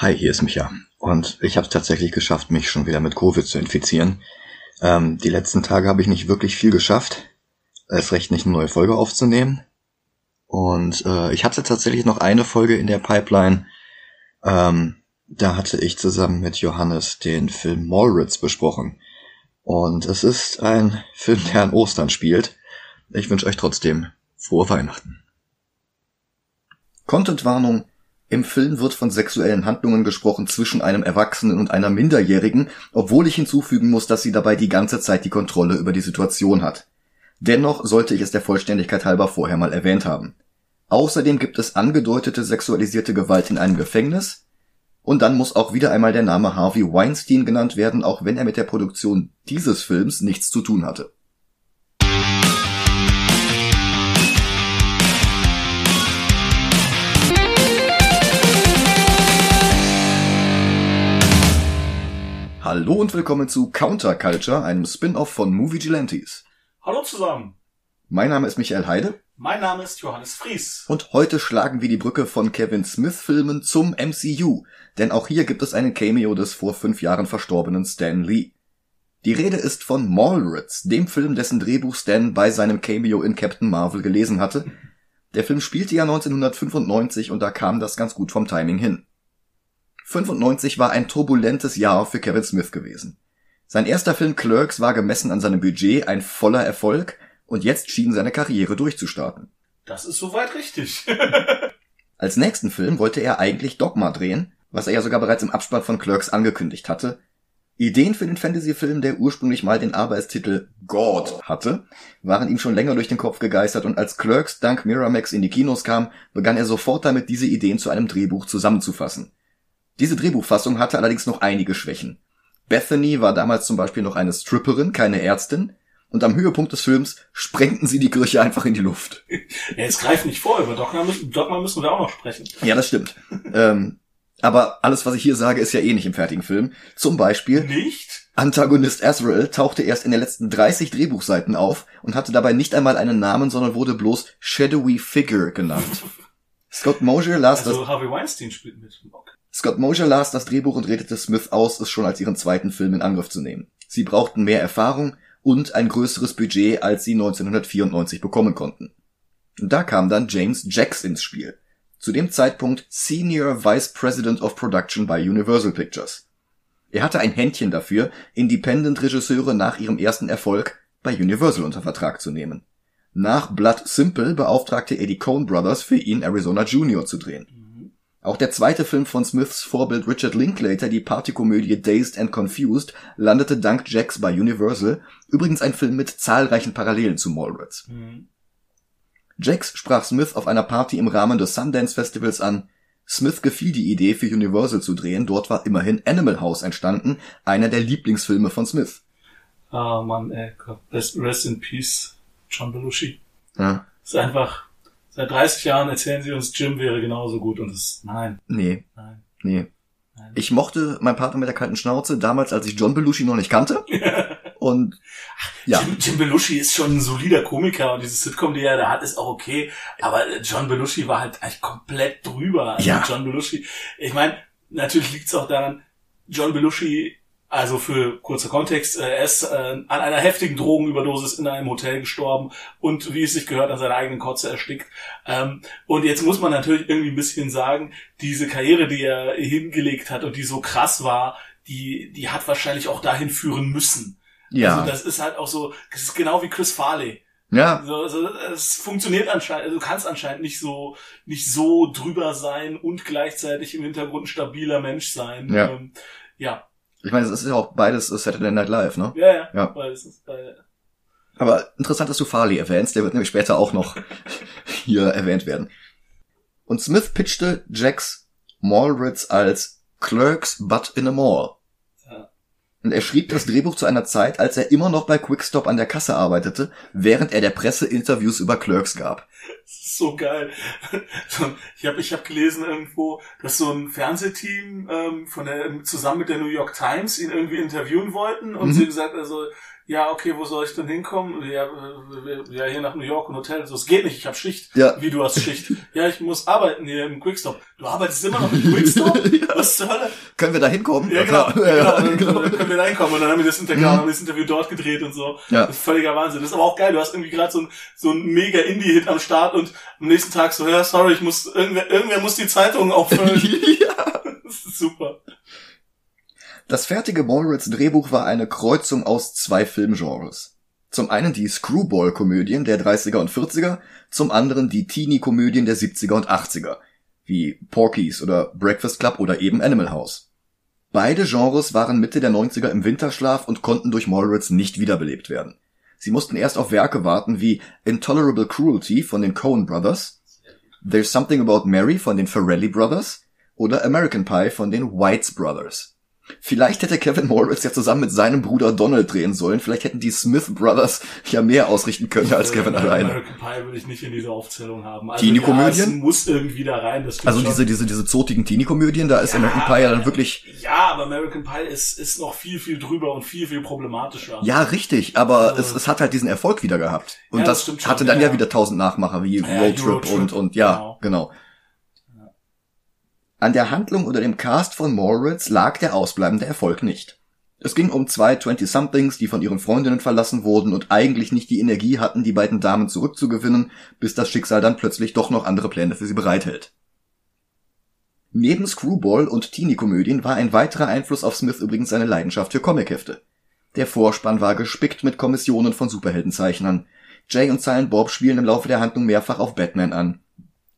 Hi, hier ist Micha. Und ich habe es tatsächlich geschafft, mich schon wieder mit Covid zu infizieren. Ähm, die letzten Tage habe ich nicht wirklich viel geschafft. Es recht nicht eine neue Folge aufzunehmen. Und äh, ich hatte tatsächlich noch eine Folge in der Pipeline. Ähm, da hatte ich zusammen mit Johannes den Film Mallrats besprochen. Und es ist ein Film, der an Ostern spielt. Ich wünsche euch trotzdem frohe Weihnachten. Contentwarnung. Im Film wird von sexuellen Handlungen gesprochen zwischen einem Erwachsenen und einer Minderjährigen, obwohl ich hinzufügen muss, dass sie dabei die ganze Zeit die Kontrolle über die Situation hat. Dennoch sollte ich es der Vollständigkeit halber vorher mal erwähnt haben. Außerdem gibt es angedeutete sexualisierte Gewalt in einem Gefängnis. Und dann muss auch wieder einmal der Name Harvey Weinstein genannt werden, auch wenn er mit der Produktion dieses Films nichts zu tun hatte. Hallo und willkommen zu Counterculture, einem Spin-off von Movie Gelantes. Hallo zusammen. Mein Name ist Michael Heide. Mein Name ist Johannes Fries. Und heute schlagen wir die Brücke von Kevin Smith-Filmen zum MCU, denn auch hier gibt es einen Cameo des vor fünf Jahren verstorbenen Stan Lee. Die Rede ist von Mallrats, dem Film, dessen Drehbuch Stan bei seinem Cameo in Captain Marvel gelesen hatte. Der Film spielte ja 1995 und da kam das ganz gut vom Timing hin. 95 war ein turbulentes Jahr für Kevin Smith gewesen. Sein erster Film Clerks war gemessen an seinem Budget ein voller Erfolg und jetzt schien seine Karriere durchzustarten. Das ist soweit richtig. Als nächsten Film wollte er eigentlich Dogma drehen, was er ja sogar bereits im Abspann von Clerks angekündigt hatte. Ideen für den Fantasy-Film, der ursprünglich mal den Arbeitstitel God hatte, waren ihm schon länger durch den Kopf gegeistert und als Clerks dank Miramax in die Kinos kam, begann er sofort damit, diese Ideen zu einem Drehbuch zusammenzufassen. Diese Drehbuchfassung hatte allerdings noch einige Schwächen. Bethany war damals zum Beispiel noch eine Stripperin, keine Ärztin, und am Höhepunkt des Films sprengten sie die Kirche einfach in die Luft. Ja, jetzt greif nicht vor, über Dogma müssen, Dogma müssen wir auch noch sprechen. Ja, das stimmt. ähm, aber alles, was ich hier sage, ist ja eh nicht im fertigen Film. Zum Beispiel, Nicht? Antagonist Azrael tauchte erst in den letzten 30 Drehbuchseiten auf und hatte dabei nicht einmal einen Namen, sondern wurde bloß Shadowy Figure genannt. Scott Mosier las das Also Harvey Weinstein spielt mit. Okay. Scott Mosier las das Drehbuch und redete Smith aus, es schon als ihren zweiten Film in Angriff zu nehmen. Sie brauchten mehr Erfahrung und ein größeres Budget, als sie 1994 bekommen konnten. Da kam dann James Jacks ins Spiel. Zu dem Zeitpunkt Senior Vice President of Production bei Universal Pictures. Er hatte ein Händchen dafür, Independent-Regisseure nach ihrem ersten Erfolg bei Universal unter Vertrag zu nehmen. Nach Blood Simple beauftragte er die Coen Brothers für ihn Arizona Junior zu drehen. Auch der zweite Film von Smiths Vorbild Richard Linklater, die Partykomödie Dazed and Confused, landete dank Jacks bei Universal, übrigens ein Film mit zahlreichen Parallelen zu Mallrats. Mhm. Jacks sprach Smith auf einer Party im Rahmen des Sundance Festivals an. Smith gefiel die Idee, für Universal zu drehen, dort war immerhin Animal House entstanden, einer der Lieblingsfilme von Smith. Ah, Mann, ey. Gott. Rest in peace, John Belushi. Ja, Ist einfach, seit 30 Jahren erzählen sie uns, Jim wäre genauso gut und es, nein, nee, nein. nee. Nein. Ich mochte mein Partner mit der kalten Schnauze damals, als ich John Belushi noch nicht kannte. Und ja, Jim, Jim Belushi ist schon ein solider Komiker und dieses Sitcom, die er da hat, ist auch okay. Aber John Belushi war halt eigentlich komplett drüber. Also Ja. John Belushi, ich meine, natürlich liegt es auch daran, John Belushi, also für kurzer Kontext, äh, er ist äh, an einer heftigen Drogenüberdosis in einem Hotel gestorben und wie es sich gehört, an seiner eigenen Kotze erstickt. Ähm, und jetzt muss man natürlich irgendwie ein bisschen sagen, diese Karriere, die er hingelegt hat und die so krass war, die, die hat wahrscheinlich auch dahin führen müssen. ja, Also das ist halt auch so, das ist genau wie Chris Farley. ja, So, so, es funktioniert anscheinend, also du kannst anscheinend nicht so, nicht so drüber sein und gleichzeitig im Hintergrund ein stabiler Mensch sein. Ja. Ähm, ja, ich meine, es ist ja auch beides Saturday Night Live, ne? ja, ja. Ja. Weil es ist bei, Aber interessant, dass du Farley erwähnst, der wird nämlich später auch noch hier erwähnt werden. Und Smith pitchte Jacks Mallrats als Clerks but in a Mall. Und er schrieb das Drehbuch zu einer Zeit, als er immer noch bei Quickstop an der Kasse arbeitete, während er der Presse Interviews über Clerks gab. so geil. Ich habe ich hab gelesen irgendwo, dass so ein Fernsehteam ähm, von der, zusammen mit der New York Times ihn irgendwie interviewen wollten und Mhm. sie gesagt, also ja, okay, wo soll ich denn hinkommen? Ja, äh, ja hier nach New York ein Hotel. So, es geht nicht, ich habe Schicht. Ja. Wie, du hast Schicht? ja, ich muss arbeiten hier im Quickstop. Du arbeitest immer noch im Quickstop? Was zur Hölle? Können wir da hinkommen? Ja, genau. klar. genau. Ja, Und dann, genau. dann können wir da hinkommen und dann haben wir das Interview, wir das Interview dort gedreht und so. Ja. Das ist völliger Wahnsinn. Das ist aber auch geil. Du hast irgendwie gerade so ein, so ein mega Indie-Hit am Start und am nächsten Tag so, ja, sorry, ich muss, irgendwer, irgendwer muss die Zeitung auffüllen. ja. Das fertige Mallrats Drehbuch war eine Kreuzung aus zwei Filmgenres. Zum einen die Screwball-Komödien der 30er und 40er, zum anderen die Teenie-Komödien der 70er und 80er, wie Porky's oder Breakfast Club oder eben Animal House. Beide Genres waren Mitte der 90er im Winterschlaf und konnten durch Mallrats nicht wiederbelebt werden. Sie mussten erst auf Werke warten wie Intolerable Cruelty von den Coen Brothers, There's Something About Mary von den Farrelly Brothers oder American Pie von den Whites Brothers. Vielleicht hätte Kevin Moritz ja zusammen mit seinem Bruder Donald drehen sollen. Vielleicht hätten die Smith Brothers ja mehr ausrichten können als Kevin Äh, alleine. American Pie würde ich nicht in diese Aufzählung haben. Also, Teenie-Komödien? Ja, muss irgendwie da rein. Also schon. diese, diese, diese zotigen Teenie-Komödien, da ist Ja, American Pie ja dann wirklich, Ja, aber American Pie ist, ist noch viel, viel drüber und viel, viel problematischer. ja, richtig, aber Also- es, es hat halt diesen Erfolg wieder gehabt. Und Ja, das das, schon, hatte dann ja, wieder tausend Nachmacher wie Road Trip Eurotrip, und, und ja, genau. An der Handlung oder dem Cast von Moritz lag der ausbleibende Erfolg nicht. Es ging um zwei 20-somethings, die von ihren Freundinnen verlassen wurden und eigentlich nicht die Energie hatten, die beiden Damen zurückzugewinnen, bis das Schicksal dann plötzlich doch noch andere Pläne für sie bereithält. Neben Screwball und Teenie-Komödien war ein weiterer Einfluss auf Smith übrigens seine Leidenschaft für Comichefte. Der Vorspann war gespickt mit Kommissionen von Superheldenzeichnern. Jay und Silent Bob spielen im Laufe der Handlung mehrfach auf Batman an.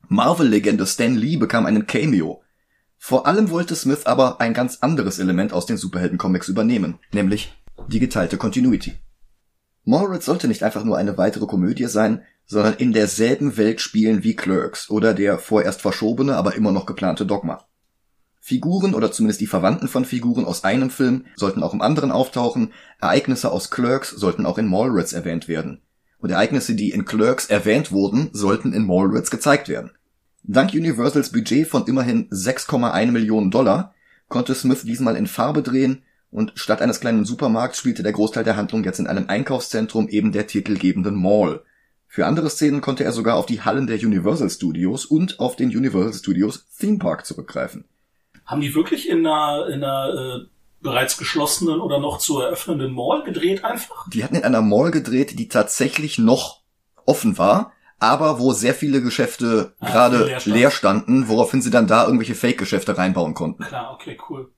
Marvel-Legende Stan Lee bekam einen Cameo. Vor allem wollte Smith aber ein ganz anderes Element aus den Superhelden-Comics übernehmen, nämlich die geteilte Continuity. Moritz sollte nicht einfach nur eine weitere Komödie sein, sondern in derselben Welt spielen wie Clerks oder der vorerst verschobene, aber immer noch geplante Dogma. Figuren oder zumindest die Verwandten von Figuren aus einem Film sollten auch im anderen auftauchen, Ereignisse aus Clerks sollten auch in Mallrats erwähnt werden. Und Ereignisse, die in Clerks erwähnt wurden, sollten in Mallrats gezeigt werden. Dank Universals Budget von immerhin 6,1 Millionen Dollar konnte Smith diesmal in Farbe drehen und statt eines kleinen Supermarkts spielte der Großteil der Handlung jetzt in einem Einkaufszentrum eben der titelgebenden Mall. Für andere Szenen konnte er sogar auf die Hallen der Universal Studios und auf den Universal Studios Theme Park zurückgreifen. Haben die wirklich in einer, in einer äh, bereits geschlossenen oder noch zu eröffnenden Mall gedreht einfach? Die hatten in einer Mall gedreht, die tatsächlich noch offen war, aber wo sehr viele Geschäfte Ah, gerade leer stand. leer standen, woraufhin sie dann da irgendwelche Fake-Geschäfte reinbauen konnten. Klar, okay, cool.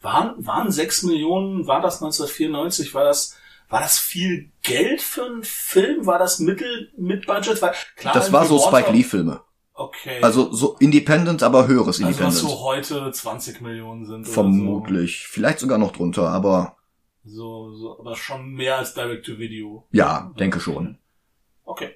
Waren, waren 6 Millionen, war das 1994, war das, war das viel Geld für einen Film? War das Mittel, mit Budget? Weil, klar, Das war so Spike Warner- Lee Filme. Okay. Also so Independent, aber höheres also was Independent. so heute 20 Millionen sind. Vermutlich. Vielleicht sogar noch drunter, aber So, so, aber schon mehr als Direct-to-Video. ja, denke schon. Okay.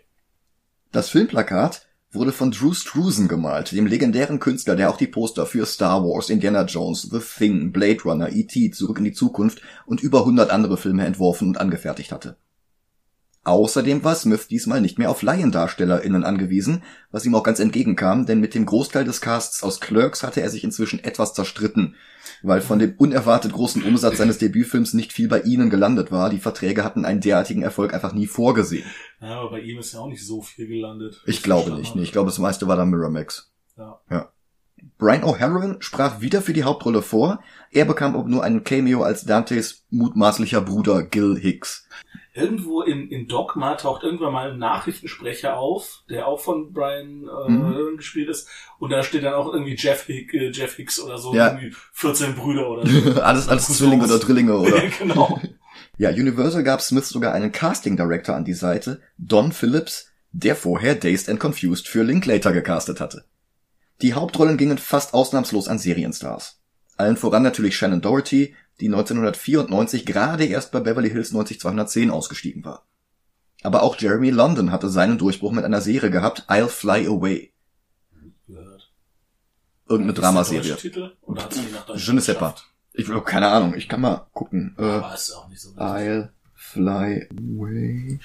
Das Filmplakat wurde von Drew Struzan gemalt, dem legendären Künstler, der auch die Poster für Star Wars, Indiana Jones, The Thing, Blade Runner, E.T., Zurück in die Zukunft und über 100 andere Filme entworfen und angefertigt hatte. Außerdem war Smith diesmal nicht mehr auf LaiendarstellerInnen angewiesen, was ihm auch ganz entgegenkam, denn mit dem Großteil des Casts aus Clerks hatte er sich inzwischen etwas zerstritten, weil von dem unerwartet großen Umsatz seines Debütfilms nicht viel bei ihnen gelandet war. Die Verträge hatten einen derartigen Erfolg einfach nie vorgesehen. Ja, aber bei ihm ist ja auch nicht so viel gelandet. Ich glaube nicht, nee. Ich glaube, das meiste war da Miramax. Ja. ja. Brian O'Halloran sprach wieder für die Hauptrolle vor. Er bekam aber nur einen Cameo als Dantes mutmaßlicher Bruder Gil Hicks. Irgendwo in, in Dogma taucht irgendwann mal ein Nachrichtensprecher auf, der auch von Brian äh, Mhm. gespielt ist. Und da steht dann auch irgendwie Jeff, Hick, äh, Jeff Hicks oder so, Ja. irgendwie 14 Brüder oder so. alles alles Cousins. Zwillinge oder Drillinge oder. genau. Ja, Universal gab Smith sogar einen Casting Director an die Seite, Don Phillips, der vorher Dazed and Confused für Linklater gecastet hatte. Die Hauptrollen gingen fast ausnahmslos an Serienstars. Allen voran natürlich Shannon Doherty, die 1994 gerade erst bei Beverly Hills 90210 ausgestiegen war. Aber auch Jeremy London hatte seinen Durchbruch mit einer Serie gehabt, I'll Fly Away. Irgendeine Dramaserie. Je ne sais pas. Ich habe keine Ahnung, ich kann mal gucken. Äh, so. I'll Fly Away.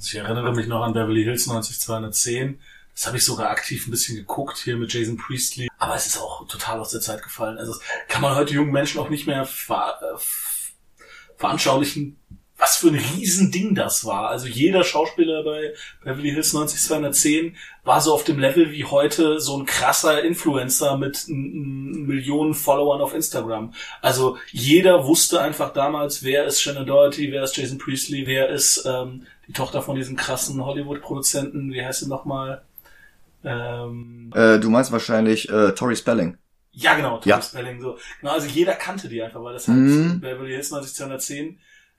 Ich erinnere mich noch an Beverly Hills 90210. Das habe ich sogar aktiv ein bisschen geguckt hier mit Jason Priestley. Aber es ist auch total aus der Zeit gefallen. Also kann man heute jungen Menschen auch nicht mehr ver äh, veranschaulichen, was für ein Riesending das war. Also jeder Schauspieler bei Beverly Hills 90210 war so auf dem Level wie heute so ein krasser Influencer mit Millionen Followern auf Instagram. Also jeder wusste einfach damals, wer ist Shannon Doherty, wer ist Jason Priestley, wer ist ähm, die Tochter von diesem krassen Hollywood-Produzenten, wie heißt sie nochmal? Ähm, äh, du meinst wahrscheinlich äh, Tori Spelling. Ja, genau, Tori ja. Spelling. So. Genau, also jeder kannte die einfach, weil das halt mhm. Beverly Hills 90210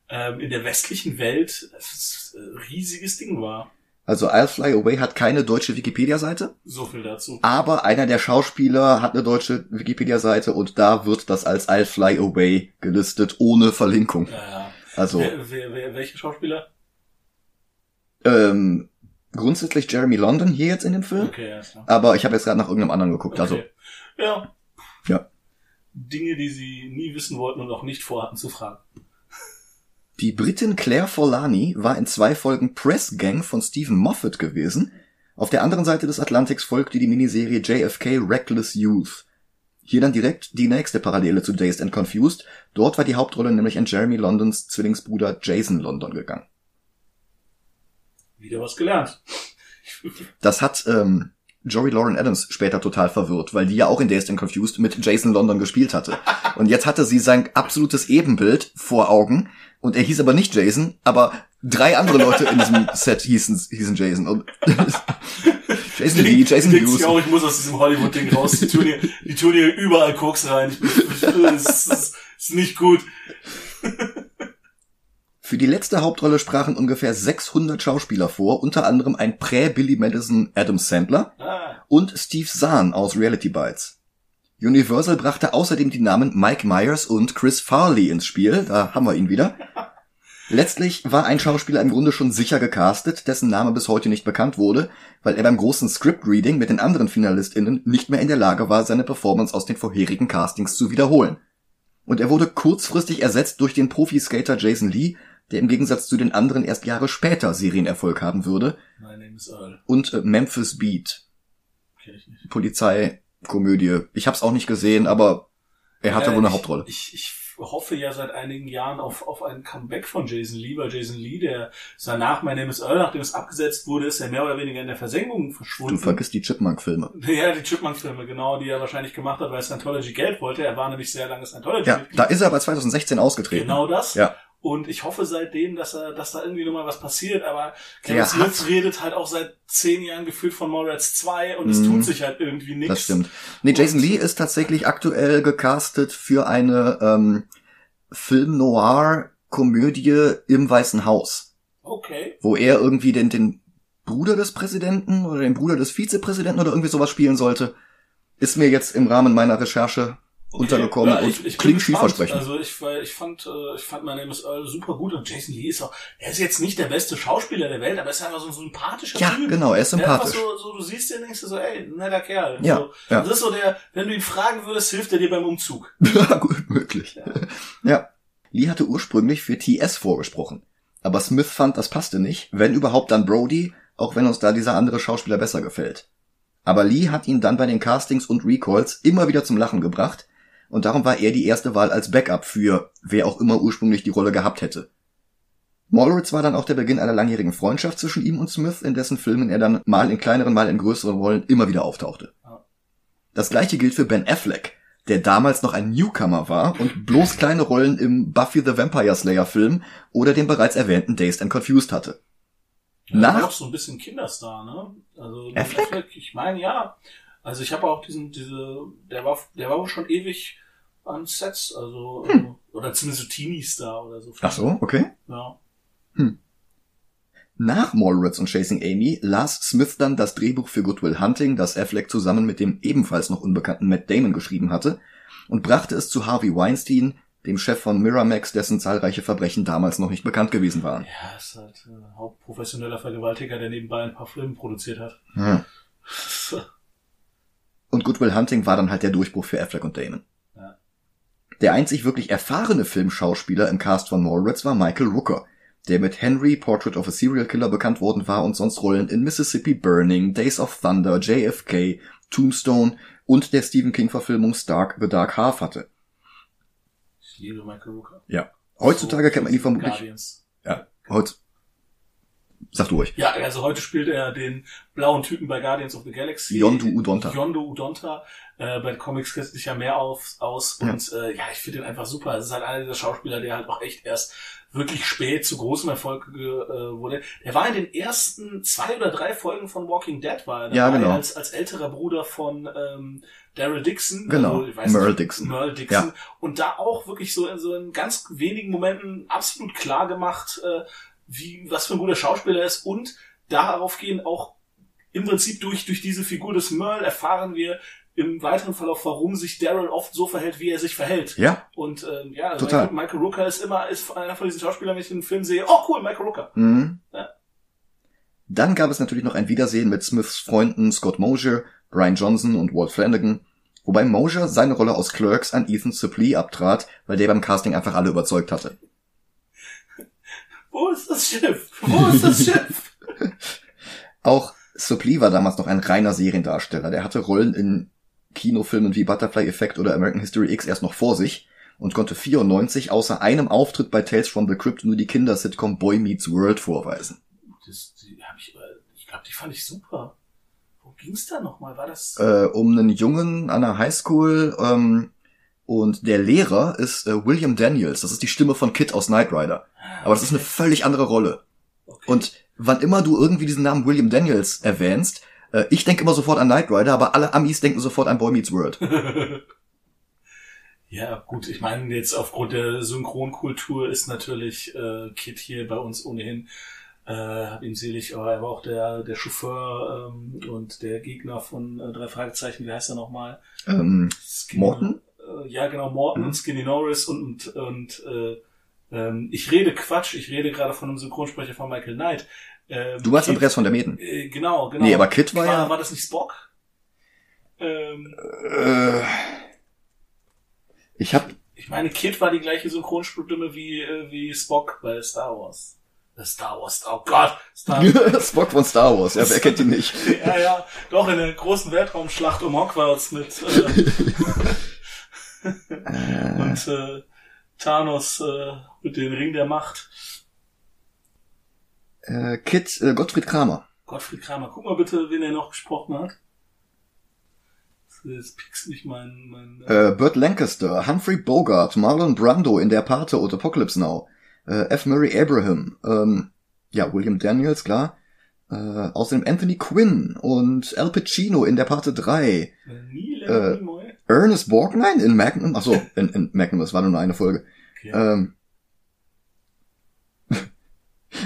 ähm, in der westlichen Welt ein riesiges Ding war. Also I'll Fly Away hat keine deutsche Wikipedia-Seite. So viel dazu. Aber einer der Schauspieler hat eine deutsche Wikipedia-Seite und da wird das als I'll Fly Away gelistet, ohne Verlinkung. Ja, ja. Also. Wer, wer, wer, welche Schauspieler? Ähm, grundsätzlich Jeremy London hier jetzt in dem Film. Okay, ja, klar. Aber ich habe jetzt gerade nach irgendeinem anderen geguckt. Also. Okay. Also. Ja. Ja. Dinge, die sie nie wissen wollten und auch nicht vorhatten zu fragen. Die Britin Claire Forlani war in zwei Folgen Press Gang von Stephen Moffat gewesen. Auf der anderen Seite des Atlantiks folgte die Miniserie JFK Reckless Youth. Hier dann direkt die nächste Parallele zu Dazed and Confused. Dort war die Hauptrolle nämlich an Jeremy Londons Zwillingsbruder Jason London gegangen. Wieder was gelernt. Das hat ähm, Joey Lauren Adams später total verwirrt, weil die ja auch in Dazed and Confused mit Jason London gespielt hatte. Und jetzt hatte sie sein absolutes Ebenbild vor Augen und er hieß aber nicht Jason, aber drei andere Leute in diesem Set hießen, hießen Jason. Und Jason Lee, Jason Hughes. Auch, ich muss aus diesem Hollywood-Ding raus. Die tun, hier, die tun hier überall Koks rein. Ich, ich, das ist, ist nicht gut. Für die letzte Hauptrolle sprachen ungefähr 600 Schauspieler vor, unter anderem ein Prä-Billy Madison Adam Sandler ah. und Steve Zahn aus Reality Bites. Universal brachte außerdem die Namen Mike Myers und Chris Farley ins Spiel, da haben wir ihn wieder. Letztlich war ein Schauspieler im Grunde schon sicher gecastet, dessen Name bis heute nicht bekannt wurde, weil er beim großen Script-Reading mit den anderen FinalistInnen nicht mehr in der Lage war, seine Performance aus den vorherigen Castings zu wiederholen. Und er wurde kurzfristig ersetzt durch den Profi-Skater Jason Lee, der im Gegensatz zu den anderen erst Jahre später Serienerfolg haben würde. My name is Earl. Und äh, Memphis Beat. Polizei Komödie. Ich habe es auch nicht gesehen, aber er hatte ja, wohl eine ich, Hauptrolle. Ich, ich hoffe ja seit einigen Jahren auf, auf ein Comeback von Jason Lee, weil Jason Lee, der danach My Name is Earl, nachdem es abgesetzt wurde, ist er mehr oder weniger in der Versenkung verschwunden. Du vergisst die Chipmunk-Filme. Ja, die Chipmunk-Filme, genau, die er wahrscheinlich gemacht hat, weil Scientology Geld wollte. Er war nämlich sehr lange Scientology. Ja, da ist er aber 2016 ausgetreten. Genau das. Ja. Und ich hoffe seitdem, dass er, dass da irgendwie nochmal was passiert. Aber Kevin Smith redet halt auch seit zehn Jahren gefühlt von Mallrats 2 und es mm, tut sich halt irgendwie nichts. Das stimmt. Nee, Jason und Lee ist tatsächlich aktuell gecastet für eine ähm, Film-Noir-Komödie im Weißen Haus. Okay. Wo er irgendwie den, den Bruder des Präsidenten oder den Bruder des Vizepräsidenten oder irgendwie sowas spielen sollte. Ist mir jetzt im Rahmen meiner Recherche okay. untergekommen ja, ich, ich und klingt vielversprechend. Also ich, ich fand, äh, ich fand My Name is Earl super gut und Jason Lee ist auch, er ist jetzt nicht der beste Schauspieler der Welt, aber er ist einfach so ein sympathischer ja, Typ. genau, er ist sympathisch. So, so, du siehst den, denkst du so, ey, netter Kerl. Ja, so, ja. Das ist so der, wenn du ihn fragen würdest, hilft er dir beim Umzug. Ja, gut möglich. Ja. ja. Lee hatte ursprünglich für TS vorgesprochen. Aber Smith fand, das passte nicht. Wenn überhaupt, dann Brody, auch wenn uns da dieser andere Schauspieler besser gefällt. Aber Lee hat ihn dann bei den Castings und Recalls immer wieder zum Lachen gebracht und darum war er die erste Wahl als Backup für wer auch immer ursprünglich die Rolle gehabt hätte. Mallrats war dann auch der Beginn einer langjährigen Freundschaft zwischen ihm und Smith, in dessen Filmen er dann mal in kleineren, mal in größeren Rollen immer wieder auftauchte. Das gleiche gilt für Ben Affleck, der damals noch ein Newcomer war und bloß kleine Rollen im Buffy the Vampire Slayer Film oder dem bereits erwähnten Dazed and Confused hatte. Ja, Nach auch so ein bisschen Kinderstar, ne? Also Affleck? Affleck ich meine ja. Also ich habe auch diesen, diese, der war, der war schon ewig an Sets, also, hm. oder zumindest so Teenies da oder so. Ach so, okay. Ja. Hm. Nach Mallrats und Chasing Amy las Smith dann das Drehbuch für Goodwill Hunting, das Affleck zusammen mit dem ebenfalls noch unbekannten Matt Damon geschrieben hatte, und brachte es zu Harvey Weinstein, dem Chef von Miramax, dessen zahlreiche Verbrechen damals noch nicht bekannt gewesen waren. Ja, ist halt ein hauptprofessioneller Vergewaltiger, der nebenbei ein paar Filme produziert hat. Hm. und Goodwill Hunting war dann halt der Durchbruch für Affleck und Damon. Der einzig wirklich erfahrene Filmschauspieler im Cast von Mallrats war Michael Rooker, der mit Henry, Portrait of a Serial Killer bekannt worden war und sonst Rollen in Mississippi Burning, Days of Thunder, JFK, Tombstone und der Stephen King Verfilmung Stark The Dark Half hatte. Ich liebe Michael Rooker. Ja. Heutzutage so, kennt man ihn vermutlich. Guardians. Heute. Sag du ruhig. Ja, also heute spielt er den blauen Typen bei Guardians of the Galaxy. Yondu Udonta. Yondu Udonta. Äh, bei den Comics kennt sich ja mehr auf, aus. Ja. Und äh, ja, ich finde ihn einfach super. Es ist halt einer dieser Schauspieler, der halt auch echt erst wirklich spät zu großem Erfolg äh, wurde. Der war in den ersten zwei oder drei Folgen von Walking Dead, war er Ja, genau. als, als älterer Bruder von ähm, Daryl Dixon. Genau, also, Merle nicht, Dixon. Merle Dixon. Und da auch wirklich so in so in ganz wenigen Momenten absolut klar gemacht, äh, wie, was für ein guter Schauspieler er ist und daraufgehend auch im Prinzip durch, durch diese Figur des Merle erfahren wir im weiteren Verlauf, warum sich Daryl oft so verhält, wie er sich verhält. Ja, Und ähm, ja, also Total. Michael, Michael Rooker ist immer ist einer von diesen Schauspielern, wenn ich einen Film sehe, oh cool, Michael Rooker. Mhm. Ja. Dann gab es natürlich noch ein Wiedersehen mit Smiths Freunden Scott Mosier, Brian Johnson und Walt Flanagan, wobei Mosier seine Rolle aus Clerks an Ethan Suplee abtrat, weil der beim Casting einfach alle überzeugt hatte. Wo ist das Schiff? Wo ist das Schiff? Auch Suplee war damals noch ein reiner Seriendarsteller. Der hatte Rollen in Kinofilmen wie Butterfly Effect oder American History X erst noch vor sich und konnte 94 außer einem Auftritt bei Tales from the Crypt nur die Kindersitcom Boy Meets World vorweisen. Das, die hab ich, äh, ich glaube, die fand ich super. Wo ging's da nochmal? War das? Äh, um einen Jungen an der Highschool ähm, und der Lehrer ist äh, William Daniels. Das ist die Stimme von Kid aus Knight Rider. Aber das ist eine völlig andere Rolle. Okay. Und wann immer du irgendwie diesen Namen William Daniels erwähnst, äh, ich denke immer sofort an Knight Rider, aber alle Amis denken sofort an Boy Meets World. Ja, gut, ich meine, jetzt aufgrund der Synchronkultur ist natürlich äh, Kit hier bei uns ohnehin, äh, hab ihn selig, aber er war auch der, der Chauffeur ähm, und der Gegner von äh, drei Fragezeichen, wie heißt er nochmal? Ähm, Morton? Äh, ja, genau, Morton Mhm. und Skinny Norris und, und, und äh, ähm, ich rede Quatsch, ich rede gerade von einem Synchronsprecher von Michael Knight. Ähm, du warst Kit- Andreas von der Meten. Äh, genau, genau. Nee, aber Kid war war, ja- war das nicht Spock? Ähm, Äh, ich hab Ich meine, Kid war die gleiche Synchronstimme wie, äh, wie Spock bei Star Wars. Äh, Star Wars, oh Gott, Star Spock von Star Wars, ja, wer kennt ihn nicht? Ja, ja, doch in der großen Weltraumschlacht um Hogwarts mit äh, und äh, Thanos äh, mit dem Ring der Macht. Äh, Kid äh, Gottfried Kramer. Gottfried Kramer, guck mal bitte, wen er noch gesprochen hat. Das pickst nicht mein, mein Äh, Burt Lancaster, Humphrey Bogart, Marlon Brando in Der Pate und Apocalypse Now. Äh, F. Murray Abraham. Ähm, ja, William Daniels, klar. Äh, außerdem Anthony Quinn und Al Pacino in Der Pate 3. äh, äh. Ernest Borgnine in Magnum. Achso, in, in Magnum, das war nur eine Folge. Okay. Ähm,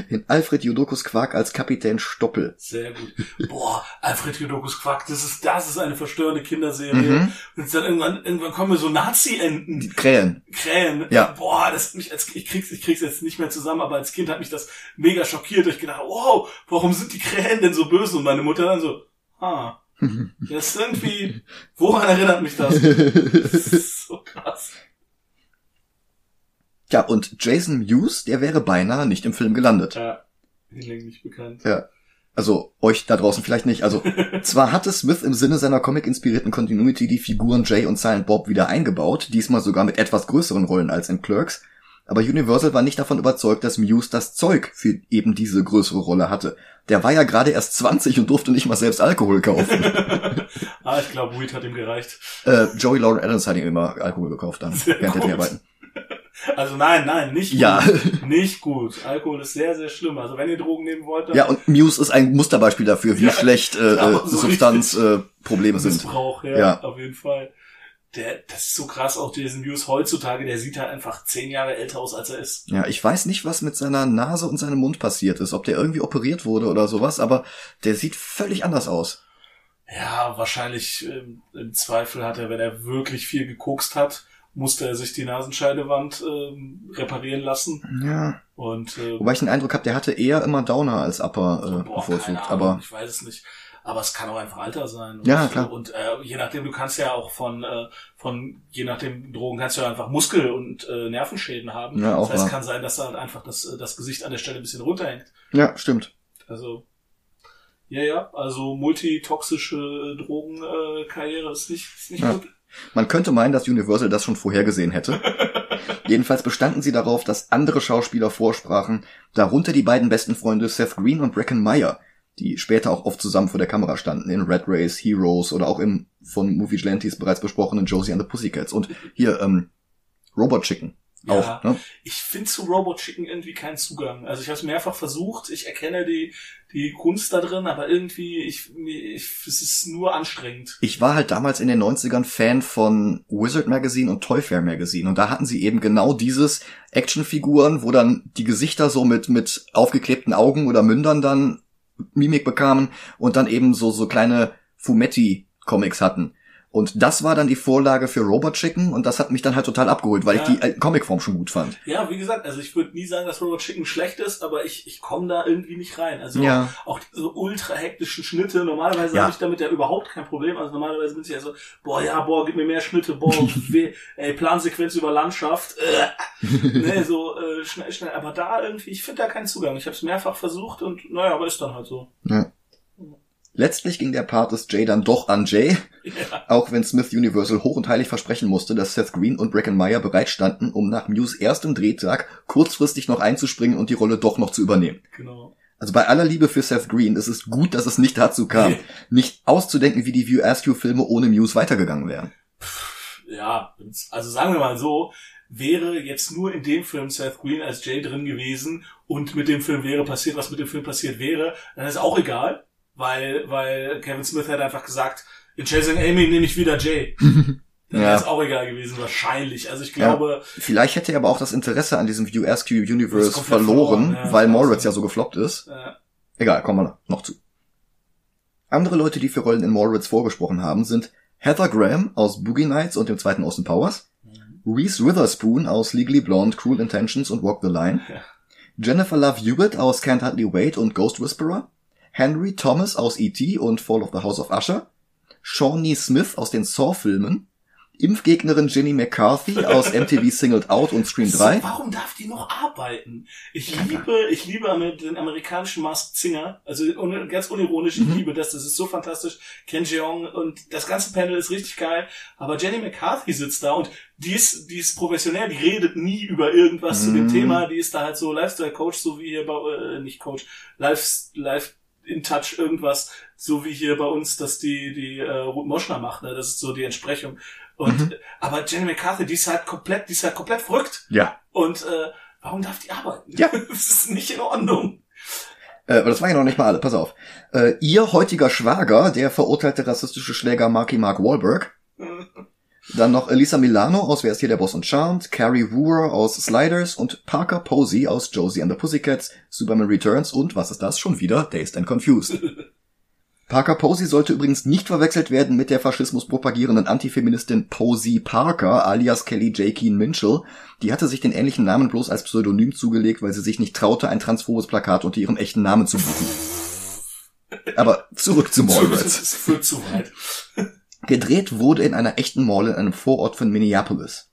in Alfred Jodokus Quark als Kapitän Stoppel. Sehr gut. Boah, Alfred Jodokus Quack, das ist, das ist eine verstörende Kinderserie. Mhm. Und dann irgendwann, irgendwann kommen so Nazi-Enten, Die Krähen. Krähen. Ja. Boah, das hat mich als, ich krieg's, ich krieg's jetzt nicht mehr zusammen, aber als Kind hat mich das mega schockiert. Ich gedacht, wow, warum sind die Krähen denn so böse? Und meine Mutter dann so, ah, das ist irgendwie, woran erinnert mich das? Das ist so krass. Ja, und Jason Mewes, der wäre beinahe nicht im Film gelandet. Ja, hinlänglich bekannt. Ja. Also euch da draußen vielleicht nicht. Also zwar hatte Smith im Sinne seiner Comic-inspirierten Continuity die Figuren Jay und Silent Bob wieder eingebaut, diesmal sogar mit etwas größeren Rollen als in Clerks, aber Universal war nicht davon überzeugt, dass Muse das Zeug für eben diese größere Rolle hatte. Der war ja gerade erst 20 und durfte nicht mal selbst Alkohol kaufen. ah, ich glaube, Weed hat ihm gereicht. äh, Joey Lauren Adams hat ihm immer Alkohol gekauft dann, Sehr während der gut. Dreharbeiten. Also nein, nein, nicht Ja. gut. Nicht gut. Alkohol ist sehr, sehr schlimm. Also wenn ihr Drogen nehmen wollt, dann Ja, und Muse ist ein Musterbeispiel dafür, wie Ja, schlecht äh, genau, äh, so Substanzprobleme äh, sind. Missbrauch, ja, Ja. auf jeden Fall. Der, das ist so krass, auch Jason Mewes heutzutage, der sieht halt einfach zehn Jahre älter aus, als er ist. Ja, ich weiß nicht, was mit seiner Nase und seinem Mund passiert ist, ob der irgendwie operiert wurde oder sowas, aber der sieht völlig anders aus. Ja, wahrscheinlich ähm, im Zweifel hat er, wenn er wirklich viel gekokst hat, musste er sich die Nasenscheidewand ähm, reparieren lassen. Ja. Und äh, Wobei ich den Eindruck habe, der hatte eher immer Downer als Upper äh, bevorzugt. Aber ich weiß es nicht. Aber es kann auch einfach Alter sein. Und, Ja, klar. Und äh, je nachdem, du kannst ja auch von, äh, von je nachdem Drogen kannst du ja einfach Muskel- und äh, Nervenschäden haben. Ja, auch das heißt, wahr. kann sein, dass da halt einfach das, äh, das Gesicht an der Stelle ein bisschen runterhängt. ja, stimmt. Also, ja, ja, also multitoxische Drogenkarriere äh, ist nicht, ist nicht Ja. gut. Man könnte meinen, dass Universal das schon vorhergesehen hätte. Jedenfalls bestanden sie darauf, dass andere Schauspieler vorsprachen, darunter die beiden besten Freunde Seth Green und Bracken Meyer, die später auch oft zusammen vor der Kamera standen in Red Race, Heroes oder auch im von Movie Gelantes bereits besprochenen Josie and the Pussycats. Und hier, ähm, Robot Chicken. Ja, Auch, ne? ich finde zu Robot Chicken irgendwie keinen Zugang. Also ich habe es mehrfach versucht, ich erkenne die, die Kunst da drin, aber irgendwie, ich, ich, es ist nur anstrengend. Ich war halt damals in den 90ern Fan von Wizard Magazine und Toy Fair Magazine und da hatten sie eben genau dieses Actionfiguren, wo dann die Gesichter so mit, mit aufgeklebten Augen oder Mündern dann Mimik bekamen und dann eben so, so kleine Fumetti-Comics hatten. Und das war dann die Vorlage für Robot Chicken und das hat mich dann halt total abgeholt, weil Ja. ich die äh, Comicform schon gut fand. Ja, wie gesagt, also ich würde nie sagen, dass Robot Chicken schlecht ist, aber ich, ich komme da irgendwie nicht rein. Also Ja. auch diese ultra hektischen Schnitte, normalerweise Ja. habe ich damit ja überhaupt kein Problem. Also normalerweise bin ich ja so, boah, ja, boah, gib mir mehr Schnitte, boah, weh, ey, Plansequenz über Landschaft, äh, ne, so äh, schnell, schnell. Aber da irgendwie, ich finde da keinen Zugang. Ich habe es mehrfach versucht und naja, aber ist dann halt so. Ja. Letztlich ging der Part des Jay dann doch an Jay, Ja. auch wenn Smith Universal hoch und heilig versprechen musste, dass Seth Green und Bracken Meyer bereitstanden, um nach Muse erstem Drehtag kurzfristig noch einzuspringen und die Rolle doch noch zu übernehmen. Genau. Also bei aller Liebe für Seth Green, es ist gut, dass es nicht dazu kam, Nee. nicht auszudenken, wie die View Askew Filme ohne Muse weitergegangen wären. ja, also sagen wir mal so, wäre jetzt nur in dem Film Seth Green als Jay drin gewesen und mit dem Film wäre passiert, was mit dem Film passiert wäre, dann ist auch egal, weil, weil Kevin Smith hat einfach gesagt, in Chasing Amy nehme ich wieder Jay. Dann Ja. wäre es auch egal gewesen, wahrscheinlich. Also ich glaube, Vielleicht hätte er aber auch das Interesse an diesem View Askew Universe verloren, ja, weil Moritz ja so gefloppt ist. äh, Egal, kommen wir noch zu. Andere Leute, die für Rollen in Moritz vorgesprochen haben, sind Heather Graham aus Boogie Nights und dem zweiten Austin Powers, Reese Witherspoon aus Legally Blonde, Cruel Intentions und Walk the Line, Ja. Jennifer Love Hewitt aus Can't Hardly Wait und Ghost Whisperer, Henry Thomas aus E.T. und Fall of the House of Usher, Shawnee Smith aus den Saw-Filmen, Impfgegnerin Jenny McCarthy aus MTV Singled Out und Scream 3. Warum darf die noch arbeiten? Ich liebe, ich liebe den amerikanischen Masked Singer. Also ganz unironisch, ich Mhm. liebe das. Das ist so fantastisch. Ken Jeong und das ganze Panel ist richtig geil. Aber Jenny McCarthy sitzt da und die ist, die ist professionell. Die redet nie über irgendwas zu dem Mhm. Thema. Die ist da halt so Lifestyle Coach, so wie hier bei, äh, nicht Coach, Life, Life in Touch irgendwas, so wie hier bei uns, dass die, die, äh, Ruth Moschner macht, ne? Das ist so die Entsprechung. Und, Mhm. aber Jenny McCarthy, die ist halt komplett, die ist halt komplett verrückt. Ja, Und äh, warum darf die arbeiten? Ja. Das ist nicht in Ordnung. Äh, aber das waren ja noch nicht mal alle, pass auf. Äh, ihr heutiger Schwager, der verurteilte rassistische Schläger Marky Mark Wahlberg. Dann noch Elisa Milano aus Wer ist hier der Boss und Charmed, Carrie Wooer aus Sliders und Parker Posey aus Josie and the Pussycats, Superman Returns und, was ist das, schon wieder Dazed and Confused. Parker Posey sollte übrigens nicht verwechselt werden mit der Faschismus propagierenden Antifeministin Posey Parker alias Kelly J. Keen Minchell. Die hatte sich den ähnlichen Namen bloß als Pseudonym zugelegt, weil sie sich nicht traute, ein transphobes Plakat unter ihrem echten Namen zu bieten. Aber zurück zu Das Mallrats. führt zu weit. Gedreht wurde in einer echten Mall in einem Vorort von Minneapolis.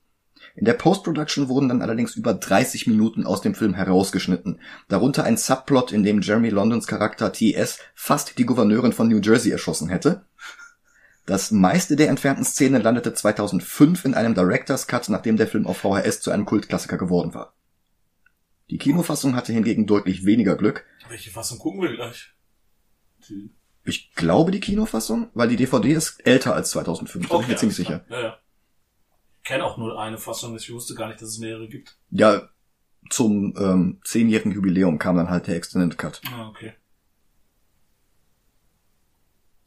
In der Post-Production wurden dann allerdings über 30 Minuten aus dem Film herausgeschnitten, darunter ein Subplot, in dem Jeremy Londons Charakter T.S. fast die Gouverneurin von New Jersey erschossen hätte. Das meiste der entfernten Szene landete 2005 in einem Director's Cut, nachdem der Film auf VHS zu einem Kultklassiker geworden war. Die Kinofassung hatte hingegen deutlich weniger Glück. Welche Fassung gucken wir gleich? Ich glaube die Kinofassung, weil die DVD ist älter als 2005, da bin ich mir ziemlich sicher. Ja, ja. Ich kenne auch nur eine Fassung, ich wusste gar nicht, dass es mehrere gibt. Ja, zum ähm, zehnjährigen Jubiläum kam dann halt der Extended Cut. Ah, okay.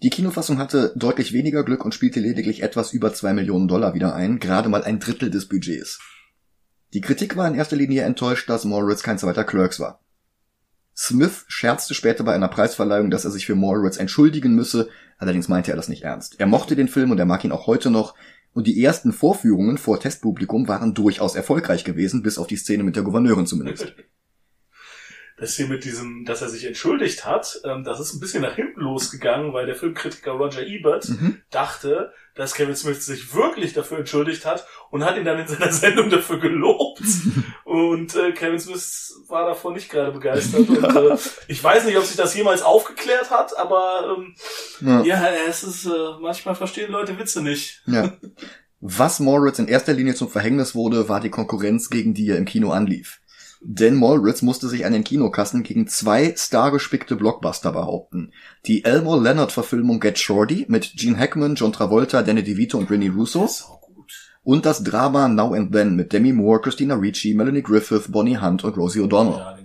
Die Kinofassung hatte deutlich weniger Glück und spielte lediglich etwas über zwei Millionen Dollar wieder ein, gerade mal ein Drittel des Budgets. Die Kritik war in erster Linie enttäuscht, dass Moritz kein zweiter Clerks war. Smith scherzte später bei einer Preisverleihung, dass er sich für Moritz entschuldigen müsse, allerdings meinte er das nicht ernst. Er mochte den Film und er mag ihn auch heute noch, und die ersten Vorführungen vor Testpublikum waren durchaus erfolgreich gewesen, bis auf die Szene mit der Gouverneurin zumindest. Das hier mit diesem, dass er sich entschuldigt hat, ähm, das ist ein bisschen nach hinten losgegangen, weil der Filmkritiker Roger Ebert Mhm. dachte, dass Kevin Smith sich wirklich dafür entschuldigt hat und hat ihn dann in seiner Sendung dafür gelobt. und äh, Kevin Smith war davon nicht gerade begeistert. Und, äh, ich weiß nicht, ob sich das jemals aufgeklärt hat, aber ähm, Ja. ja, es ist, äh, manchmal verstehen Leute Witze nicht. Ja. Was Mallrats in erster Linie zum Verhängnis wurde, war die Konkurrenz, gegen die er im Kino anlief. Denn Mallrats musste sich an den Kinokassen gegen zwei stargespickte Blockbuster behaupten. Die Elmore Leonard-Verfilmung Get Shorty mit Gene Hackman, John Travolta, Danny DeVito und Rennie Russo Das ist auch gut. und das Drama Now and Then mit Demi Moore, Christina Ricci, Melanie Griffith, Bonnie Hunt und Rosie O'Donnell. Ja.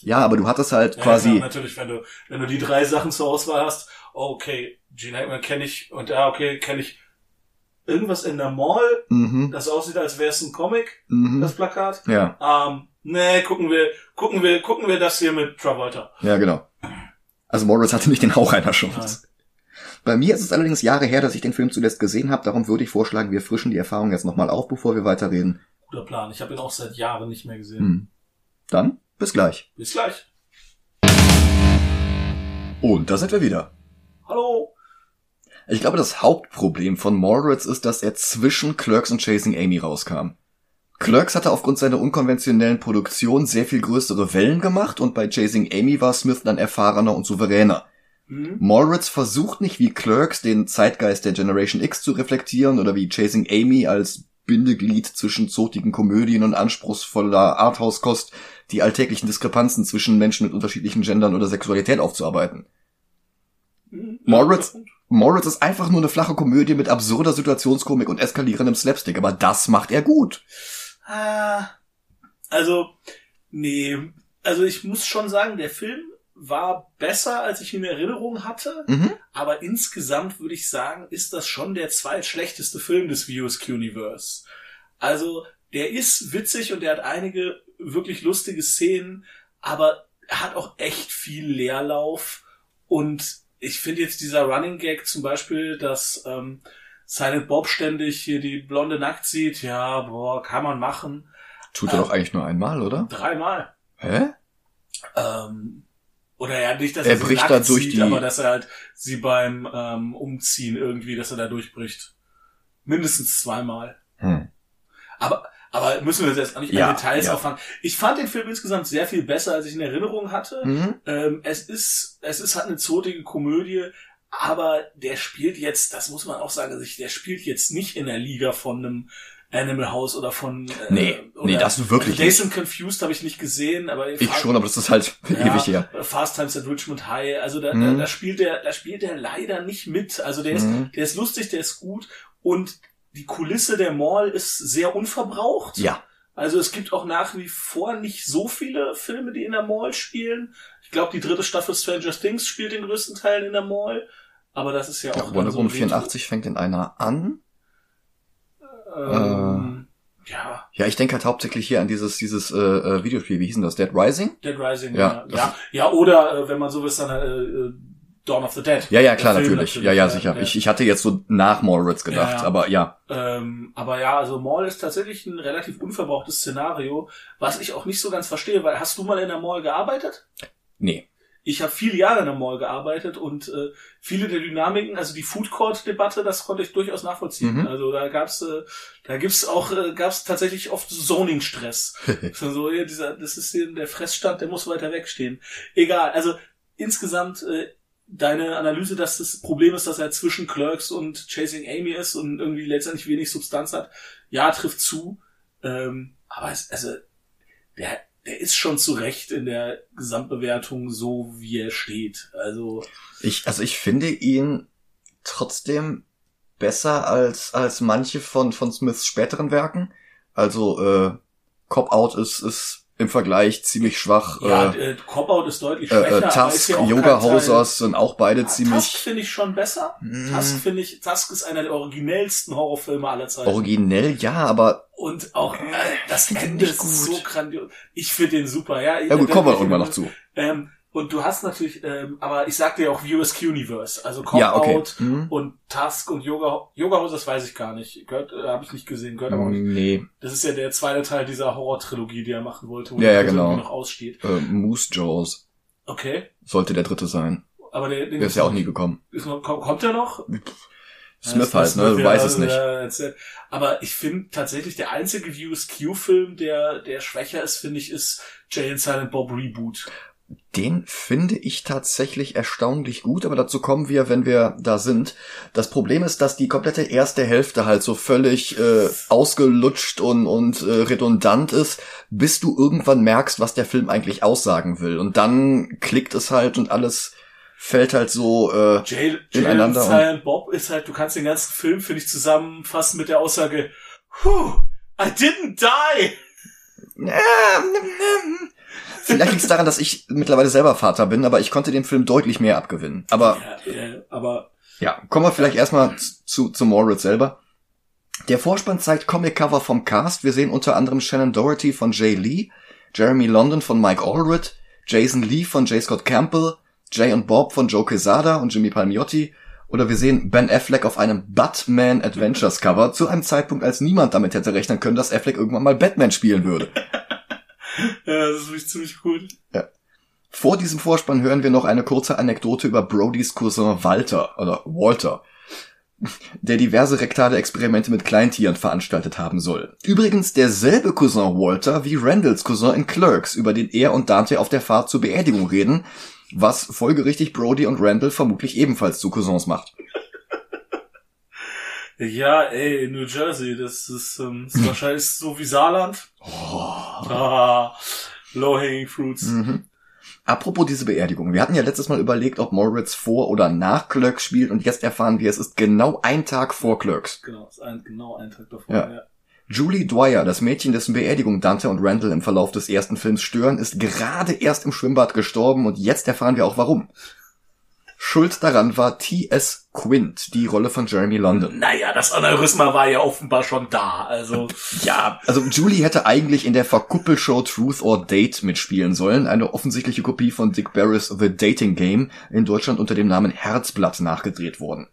Ja, aber du hattest halt Ja, quasi klar, natürlich, wenn du, wenn du die drei Sachen zur Auswahl hast, okay, Gene Hackman kenne ich und ja, okay, kenne ich irgendwas in der Mall, mhm, das aussieht, als wäre es ein Comic, mhm, das Plakat. ja, Ähm, nee, gucken wir, gucken wir, gucken wir das hier mit Travolta. ja, genau. Also Morris hatte nicht den Hauch einer Chance. Bei mir ist es allerdings Jahre her, dass ich den Film zuletzt gesehen habe, darum würde ich vorschlagen, wir frischen die Erfahrung jetzt nochmal auf, bevor wir weiterreden. Guter Plan. Ich habe ihn auch seit Jahren nicht mehr gesehen. Hm. Dann, bis gleich. Bis gleich. Und da sind wir wieder. Hallo. Ich glaube, das Hauptproblem von Mallrats ist, dass er zwischen Clerks und Chasing Amy rauskam. Clerks hatte aufgrund seiner unkonventionellen Produktion sehr viel größere Wellen gemacht und bei Chasing Amy war Smith dann erfahrener und souveräner. Hm? Mallrats versucht nicht wie Clerks den Zeitgeist der Generation X zu reflektieren oder wie Chasing Amy als Bindeglied zwischen zotigen Komödien und anspruchsvoller Arthouse-Kost die alltäglichen Diskrepanzen zwischen Menschen mit unterschiedlichen Gendern oder Sexualität aufzuarbeiten. Hm? Moritz- Moritz ist einfach nur eine flache Komödie mit absurder Situationskomik und eskalierendem Slapstick, aber das macht er gut. Ah, also, nee. Also ich muss schon sagen, der Film war besser, als ich ihn in Erinnerung hatte. Mhm. Aber insgesamt würde ich sagen, ist das schon der zweitschlechteste Film des VSQ Universe. Also, der ist witzig und der hat einige wirklich lustige Szenen, aber er hat auch echt viel Leerlauf. Und ich finde jetzt dieser Running Gag zum Beispiel, dass ähm, Silent Bob ständig hier die Blonde nackt sieht, ja, boah, kann man machen. Tut er doch eigentlich nur einmal, oder? Dreimal. Hä? Ähm, oder ja, nicht, dass Er er, sie bricht nackt da durch sieht, die- aber dass er halt sie beim ähm, Umziehen irgendwie, dass er da durchbricht. Mindestens zweimal. Hm. Aber, aber müssen wir jetzt auch nicht Ja, in Details ja. auffangen. Ich fand den Film insgesamt sehr viel besser, als ich in Erinnerung hatte. Mhm. Ähm, es ist, es ist halt eine zotige Komödie, aber der spielt jetzt, das muss man auch sagen, also der spielt jetzt nicht in der Liga von einem Animal House oder von, äh, Nee, oder, nee, das wirklich Days and Confused habe ich nicht gesehen, aber Ich schon, aber das ist halt ewig her. Fast Times at Richmond High, also da, Mhm. da, da spielt der, da spielt der leider nicht mit. Also der ist, Mhm. der ist lustig, der ist gut und die Kulisse der Mall ist sehr unverbraucht. Ja. Also es gibt auch nach wie vor nicht so viele Filme, die in der Mall spielen. Ich glaube, die dritte Staffel Stranger Things spielt den größten Teil in der Mall. Aber das ist ja auch ja Wonder so Woman ein 84 fängt in einer an. Ähm, Ja, Ja, ich denke halt hauptsächlich hier an dieses, dieses äh, äh, Videospiel, wie hieß denn das? Dead Rising? Dead Rising. Ja, Ja, ja, ja oder äh, wenn man so will, dann äh, äh, Dawn of the Dead. Ja, ja, klar, Film natürlich. Ja, ja, sicher. Ich, ich hatte jetzt so nach Mallrats gedacht, ja. aber ja. Ähm, aber ja, also Mall ist tatsächlich ein relativ unverbrauchtes Szenario, was ich auch nicht so ganz verstehe, weil hast du mal in der Mall gearbeitet? Nee. Ich habe viele Jahre in der Mall gearbeitet und äh, viele der Dynamiken, also die Food Court Debatte, das konnte ich durchaus nachvollziehen. Mhm. Also da gab's, äh, da gibt's auch, äh, gab's tatsächlich oft Zoning Stress. so, so ja, dieser, das ist hier der Fressstand, der muss weiter wegstehen. Egal. Also insgesamt äh, deine Analyse, dass das Problem ist, dass er zwischen Clerks und Chasing Amy ist und irgendwie letztendlich wenig Substanz hat, ja, trifft zu. Ähm, aber es, also der, der ist schon zu Recht in der Gesamtbewertung so, wie er steht. Also Ich, also ich finde ihn trotzdem besser als, als manche von, von Smiths späteren Werken. Also, äh, Cop Out ist, ist im Vergleich ziemlich schwach. ja, äh, äh, Cop-Out ist deutlich äh, schwächer. äh, aber ist Tusk, Yoga Hosers sind auch beide Ja, Tusk ziemlich finde ich schon besser. Mm. Tusk finde ich, Tusk ist einer der originellsten Horrorfilme aller Zeiten. originell, ja, aber Und auch äh, das Ende ist so grandios. Ich finde den super, ja. ja gut, kommen wir irgendwann noch zu. Ähm, und du hast natürlich, ähm, aber ich sagte ja auch USQ Universe, also Cop Ja, okay. Mhm. und Tusk und Yoga Yoga Hose, das weiß ich gar nicht. Gehört, äh, habe ich nicht gesehen, gehört aber auch nicht. Nee, Das ist ja der zweite Teil dieser Horror-Trilogie, die er machen wollte, wo Ja, ja, der genau. noch aussteht. äh, Moose Jaws Okay. sollte der dritte sein. Aber der, Der ist ja auch nie gekommen. ist noch, kommt, kommt er noch? Smith Ja, halt, ne? Smith, Weiß ja, es nicht. ja, erzähl. Aber ich finde tatsächlich der einzige USQ-Film, der, der schwächer ist, finde ich, ist Jay and Silent Bob Reboot. Den finde ich tatsächlich erstaunlich gut, aber dazu kommen wir, wenn wir da sind. Das Problem ist, dass die komplette erste Hälfte halt so völlig äh, ausgelutscht und, und äh, redundant ist, bis du irgendwann merkst, was der Film eigentlich aussagen will. Und dann klickt es halt und alles fällt halt so äh, Jay, Jay ineinander. und Und, Silent Bob ist halt, du kannst den ganzen Film, finde ich, zusammenfassen mit der Aussage, Whew, I didn't die! Vielleicht liegt es daran, dass ich mittlerweile selber Vater bin, aber ich konnte dem Film deutlich mehr abgewinnen. Aber Ja, ja, aber Ja, kommen wir vielleicht erstmal zu, zu Moritz selber. Der Vorspann zeigt Comic-Cover vom Cast. Wir sehen unter anderem Shannon Doherty von Jay Lee, Jeremy London von Mike Allred, Jason Lee von J. Scott Campbell, Jay und Bob von Joe Quesada und Jimmy Palmiotti. Oder wir sehen Ben Affleck auf einem Batman Adventures Cover zu einem Zeitpunkt, als niemand damit hätte rechnen können, dass Affleck irgendwann mal Batman spielen würde. ja, das ist wirklich ziemlich gut. Vor diesem Vorspann hören wir noch eine kurze Anekdote über Brodys Cousin Walter oder Walter, der diverse rektale Experimente mit Kleintieren veranstaltet haben soll. Übrigens derselbe Cousin Walter wie Randalls Cousin in Clerks, über den er und Dante auf der Fahrt zur Beerdigung reden, was folgerichtig Brody und Randall vermutlich ebenfalls zu Cousins macht. Ja, ey, New Jersey, das ist, ähm, ist wahrscheinlich so wie Saarland. Ah, low-hanging fruits. Mhm. Apropos diese Beerdigung. Wir hatten ja letztes Mal überlegt, ob Moritz vor oder nach Clerks spielt und jetzt erfahren wir, es ist genau ein Tag vor Clerks. Genau, ist ein, genau ein Tag davor. Ja. Ja. Julie Dwyer, das Mädchen, dessen Beerdigung Dante und Randall im Verlauf des ersten Films stören, ist gerade erst im Schwimmbad gestorben und jetzt erfahren wir auch warum. Schuld daran war T.S. Quint, die Rolle von Jeremy London. Naja, das Aneurysma war ja offenbar schon da, also. Ja, also Julie hätte eigentlich in der Verkuppelshow Truth or Date mitspielen sollen, eine offensichtliche Kopie von Dick Barris The Dating Game, in Deutschland unter dem Namen Herzblatt nachgedreht worden.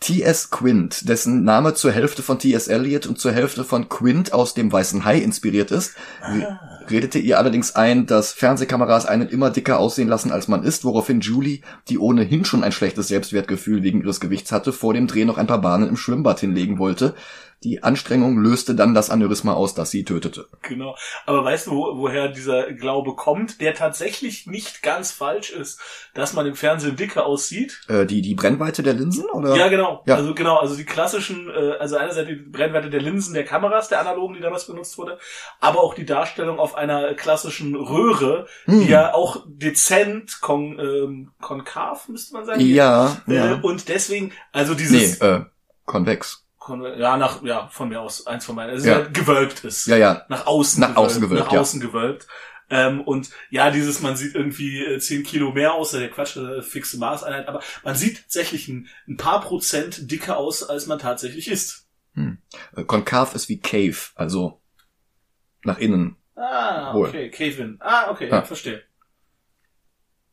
T.S. Quint, dessen Name zur Hälfte von T.S. Eliot und zur Hälfte von Quint aus dem Weißen Hai inspiriert ist, re- redete ihr allerdings ein, dass Fernsehkameras einen immer dicker aussehen lassen, als man ist, woraufhin Julie, die ohnehin schon ein schlechtes Selbstwertgefühl wegen ihres Gewichts hatte, vor dem Dreh noch ein paar Bahnen im Schwimmbad hinlegen wollte. Die Anstrengung löste dann das Aneurysma aus, das sie tötete. Genau. Aber weißt du, wo, woher dieser Glaube kommt, der tatsächlich nicht ganz falsch ist, dass man im Fernsehen dicker aussieht? Äh, die, die Brennweite der Linsen, oder? Ja, genau. Ja. Also genau, also die klassischen, äh, also einerseits die Brennweite der Linsen der Kameras, der analogen, die damals benutzt wurde, aber auch die Darstellung auf einer klassischen Röhre, Hm. die ja auch dezent kon, ähm, konkav, müsste man sagen. Ja, Äh, ja. Und deswegen, also Nee, dieses, äh, konvex. Ja, nach, ja, von mir aus, eins von meinen, also Ja. ja. gewölbt ist. Ja, ja. Nach außen Nach außen gewölbt, Nach ja. außen gewölbt. Ähm, und ja, dieses, man sieht irgendwie äh, 10 Kilo mehr aus, der Quatsch, äh, fixe Maßeinheit, aber man sieht tatsächlich ein, ein paar Prozent dicker aus, als man tatsächlich ist. Äh, Konkav ist wie Cave, also nach innen. Ah, okay, Kevin. Ah, okay, Ah. verstehe.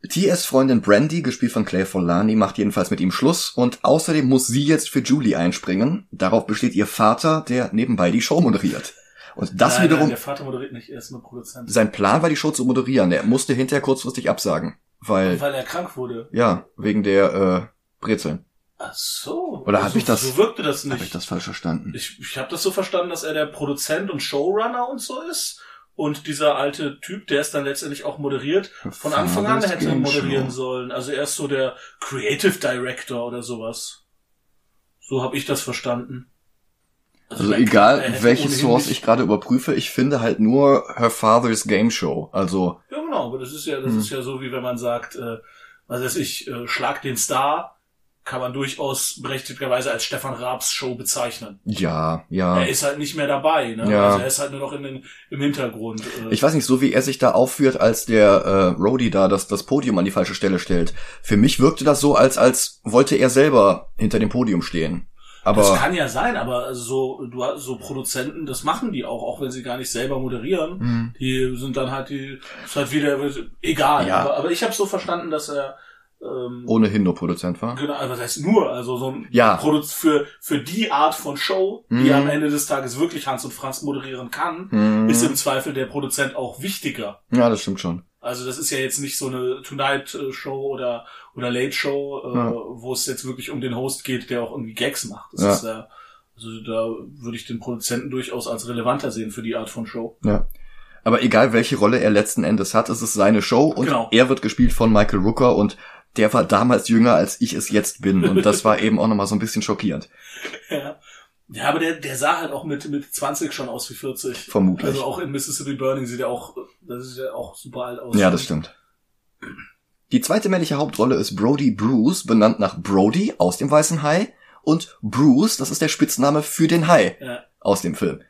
TS-Freundin Brandy, gespielt von Claire Forlani, macht jedenfalls mit ihm Schluss und außerdem muss sie jetzt für Julie einspringen. Darauf besteht ihr Vater, der nebenbei die Show moderiert. Und das nein, wiederum, Nein, der Vater moderiert nicht, er ist nur Produzent. sein Plan war, die Show zu moderieren. Er musste hinterher kurzfristig absagen. Weil, Weil er krank wurde. ja, wegen der äh, Brezeln. Ach so. Oder hab so, ich das- So wirkte das nicht. Habe ich das falsch verstanden? Ich, ich habe das so verstanden, dass er der Produzent und Showrunner und so ist. Und dieser alte Typ, der es dann letztendlich auch moderiert, von Anfang an hätte moderieren sollen. Also er ist so der Creative Director oder sowas. So habe ich das verstanden. Also er- egal, welche Source ich gerade überprüfe, ich finde halt nur Her Father's Game Show. Also, Ja, genau, aber das ist ja, das Hm. ist ja so, wie wenn man sagt, äh, was weiß ich, äh, Schlag den Star, kann man durchaus berechtigterweise als Stefan Raabs Show bezeichnen. ja, ja. Er ist halt nicht mehr dabei, ne? Ja. Also er ist halt nur noch in den, im Hintergrund. Äh, Ich weiß nicht, so wie er sich da aufführt, als der äh, Rody da das, das Podium an die falsche Stelle stellt. Für mich wirkte das so, als, als wollte er selber hinter dem Podium stehen. das Aber kann ja sein, aber so, du hast so Produzenten, das machen die auch, auch wenn sie gar nicht selber moderieren. Hm. Die sind dann halt die, ist halt wieder, egal. Ja. Aber, aber ich habe so verstanden, dass er, ähm, ohnehin nur Produzent war. Genau, also was heißt nur, also so ein Ja. Produkt für, für die Art von Show, die Mhm. am Ende des Tages wirklich Hans und Franz moderieren kann, Hm. ist im Zweifel der Produzent auch wichtiger. Ja, das stimmt schon. Also das ist ja jetzt nicht so eine Tonight äh, Show oder oder Late Show, äh, Ja. wo es jetzt wirklich um den Host geht, der auch irgendwie Gags macht. Das Ja. ist ja, also da würde ich den Produzenten durchaus als relevanter sehen für die Art von Show. Ja. Aber egal welche Rolle er letzten Endes hat, es ist seine Show und Genau. er wird gespielt von Michael Rooker und der war damals jünger, als ich es jetzt bin. Und das war eben auch nochmal so ein bisschen schockierend. Ja. Ja, aber der, der sah halt auch mit, mit 20 schon aus wie 40. Vermutlich. Also auch in Mississippi Burning sieht er auch, das sieht ja auch super alt aus. Ja, das stimmt. Die zweite männliche Hauptrolle ist Brody Bruce, benannt nach Brody aus dem Weißen Hai. Und Bruce, das ist der Spitzname für den Hai Ja. aus dem Film.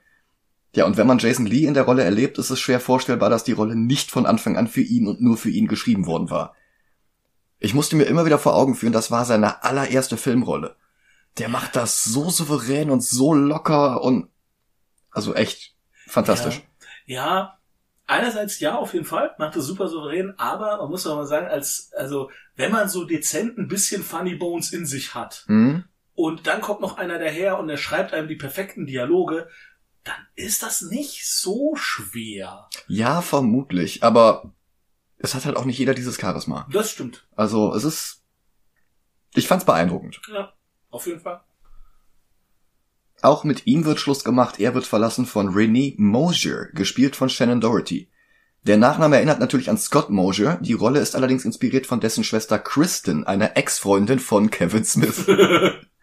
Ja, und wenn man Jason Lee in der Rolle erlebt, ist es schwer vorstellbar, dass die Rolle nicht von Anfang an für ihn und nur für ihn geschrieben worden war. Ich musste mir immer wieder vor Augen führen, das war seine allererste Filmrolle. Der macht das so souverän und so locker und also echt fantastisch. Ja. ja, einerseits ja, auf jeden Fall, macht es super souverän, aber man muss auch mal sagen, als, also, wenn man so dezent ein bisschen Funny Bones in sich hat, Hm? und dann kommt noch einer daher und er schreibt einem die perfekten Dialoge, dann ist das nicht so schwer. Ja, vermutlich, aber es hat halt auch nicht jeder dieses Charisma. Das stimmt. Also es ist. Ich fand's beeindruckend. Ja, auf jeden Fall. Auch mit ihm wird Schluss gemacht. Er wird verlassen von Renee Mosier, gespielt von Shannon Doherty. Der Nachname erinnert natürlich an Scott Mosier. Die Rolle ist allerdings inspiriert von dessen Schwester Kristen, einer Ex-Freundin von Kevin Smith.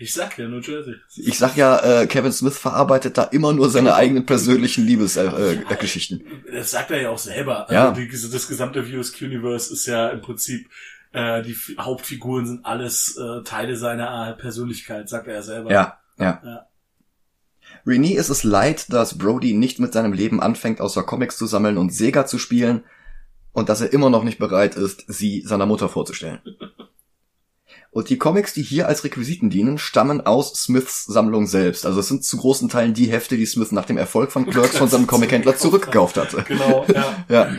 Ich sag ja, New Jersey. Ich sag ja, äh, Kevin Smith verarbeitet da immer nur seine eigenen persönlichen Liebesgeschichten. Äh, äh. Das sagt er ja auch selber. Ja. Also die, das gesamte VSQ Universe ist ja im Prinzip, äh, die F- Hauptfiguren sind alles äh, Teile seiner Persönlichkeit, sagt er ja selber. Ja, ja. Ja. Renee ist es leid, dass Brody nicht mit seinem Leben anfängt, außer Comics zu sammeln und Sega zu spielen und dass er immer noch nicht bereit ist, sie seiner Mutter vorzustellen. Und die Comics, die hier als Requisiten dienen, stammen aus Smiths Sammlung selbst. Also es sind zu großen Teilen die Hefte, die Smith nach dem Erfolg von Clerks von seinem Comic-Händler zurückgekauft hatte. Genau, ja. Ja.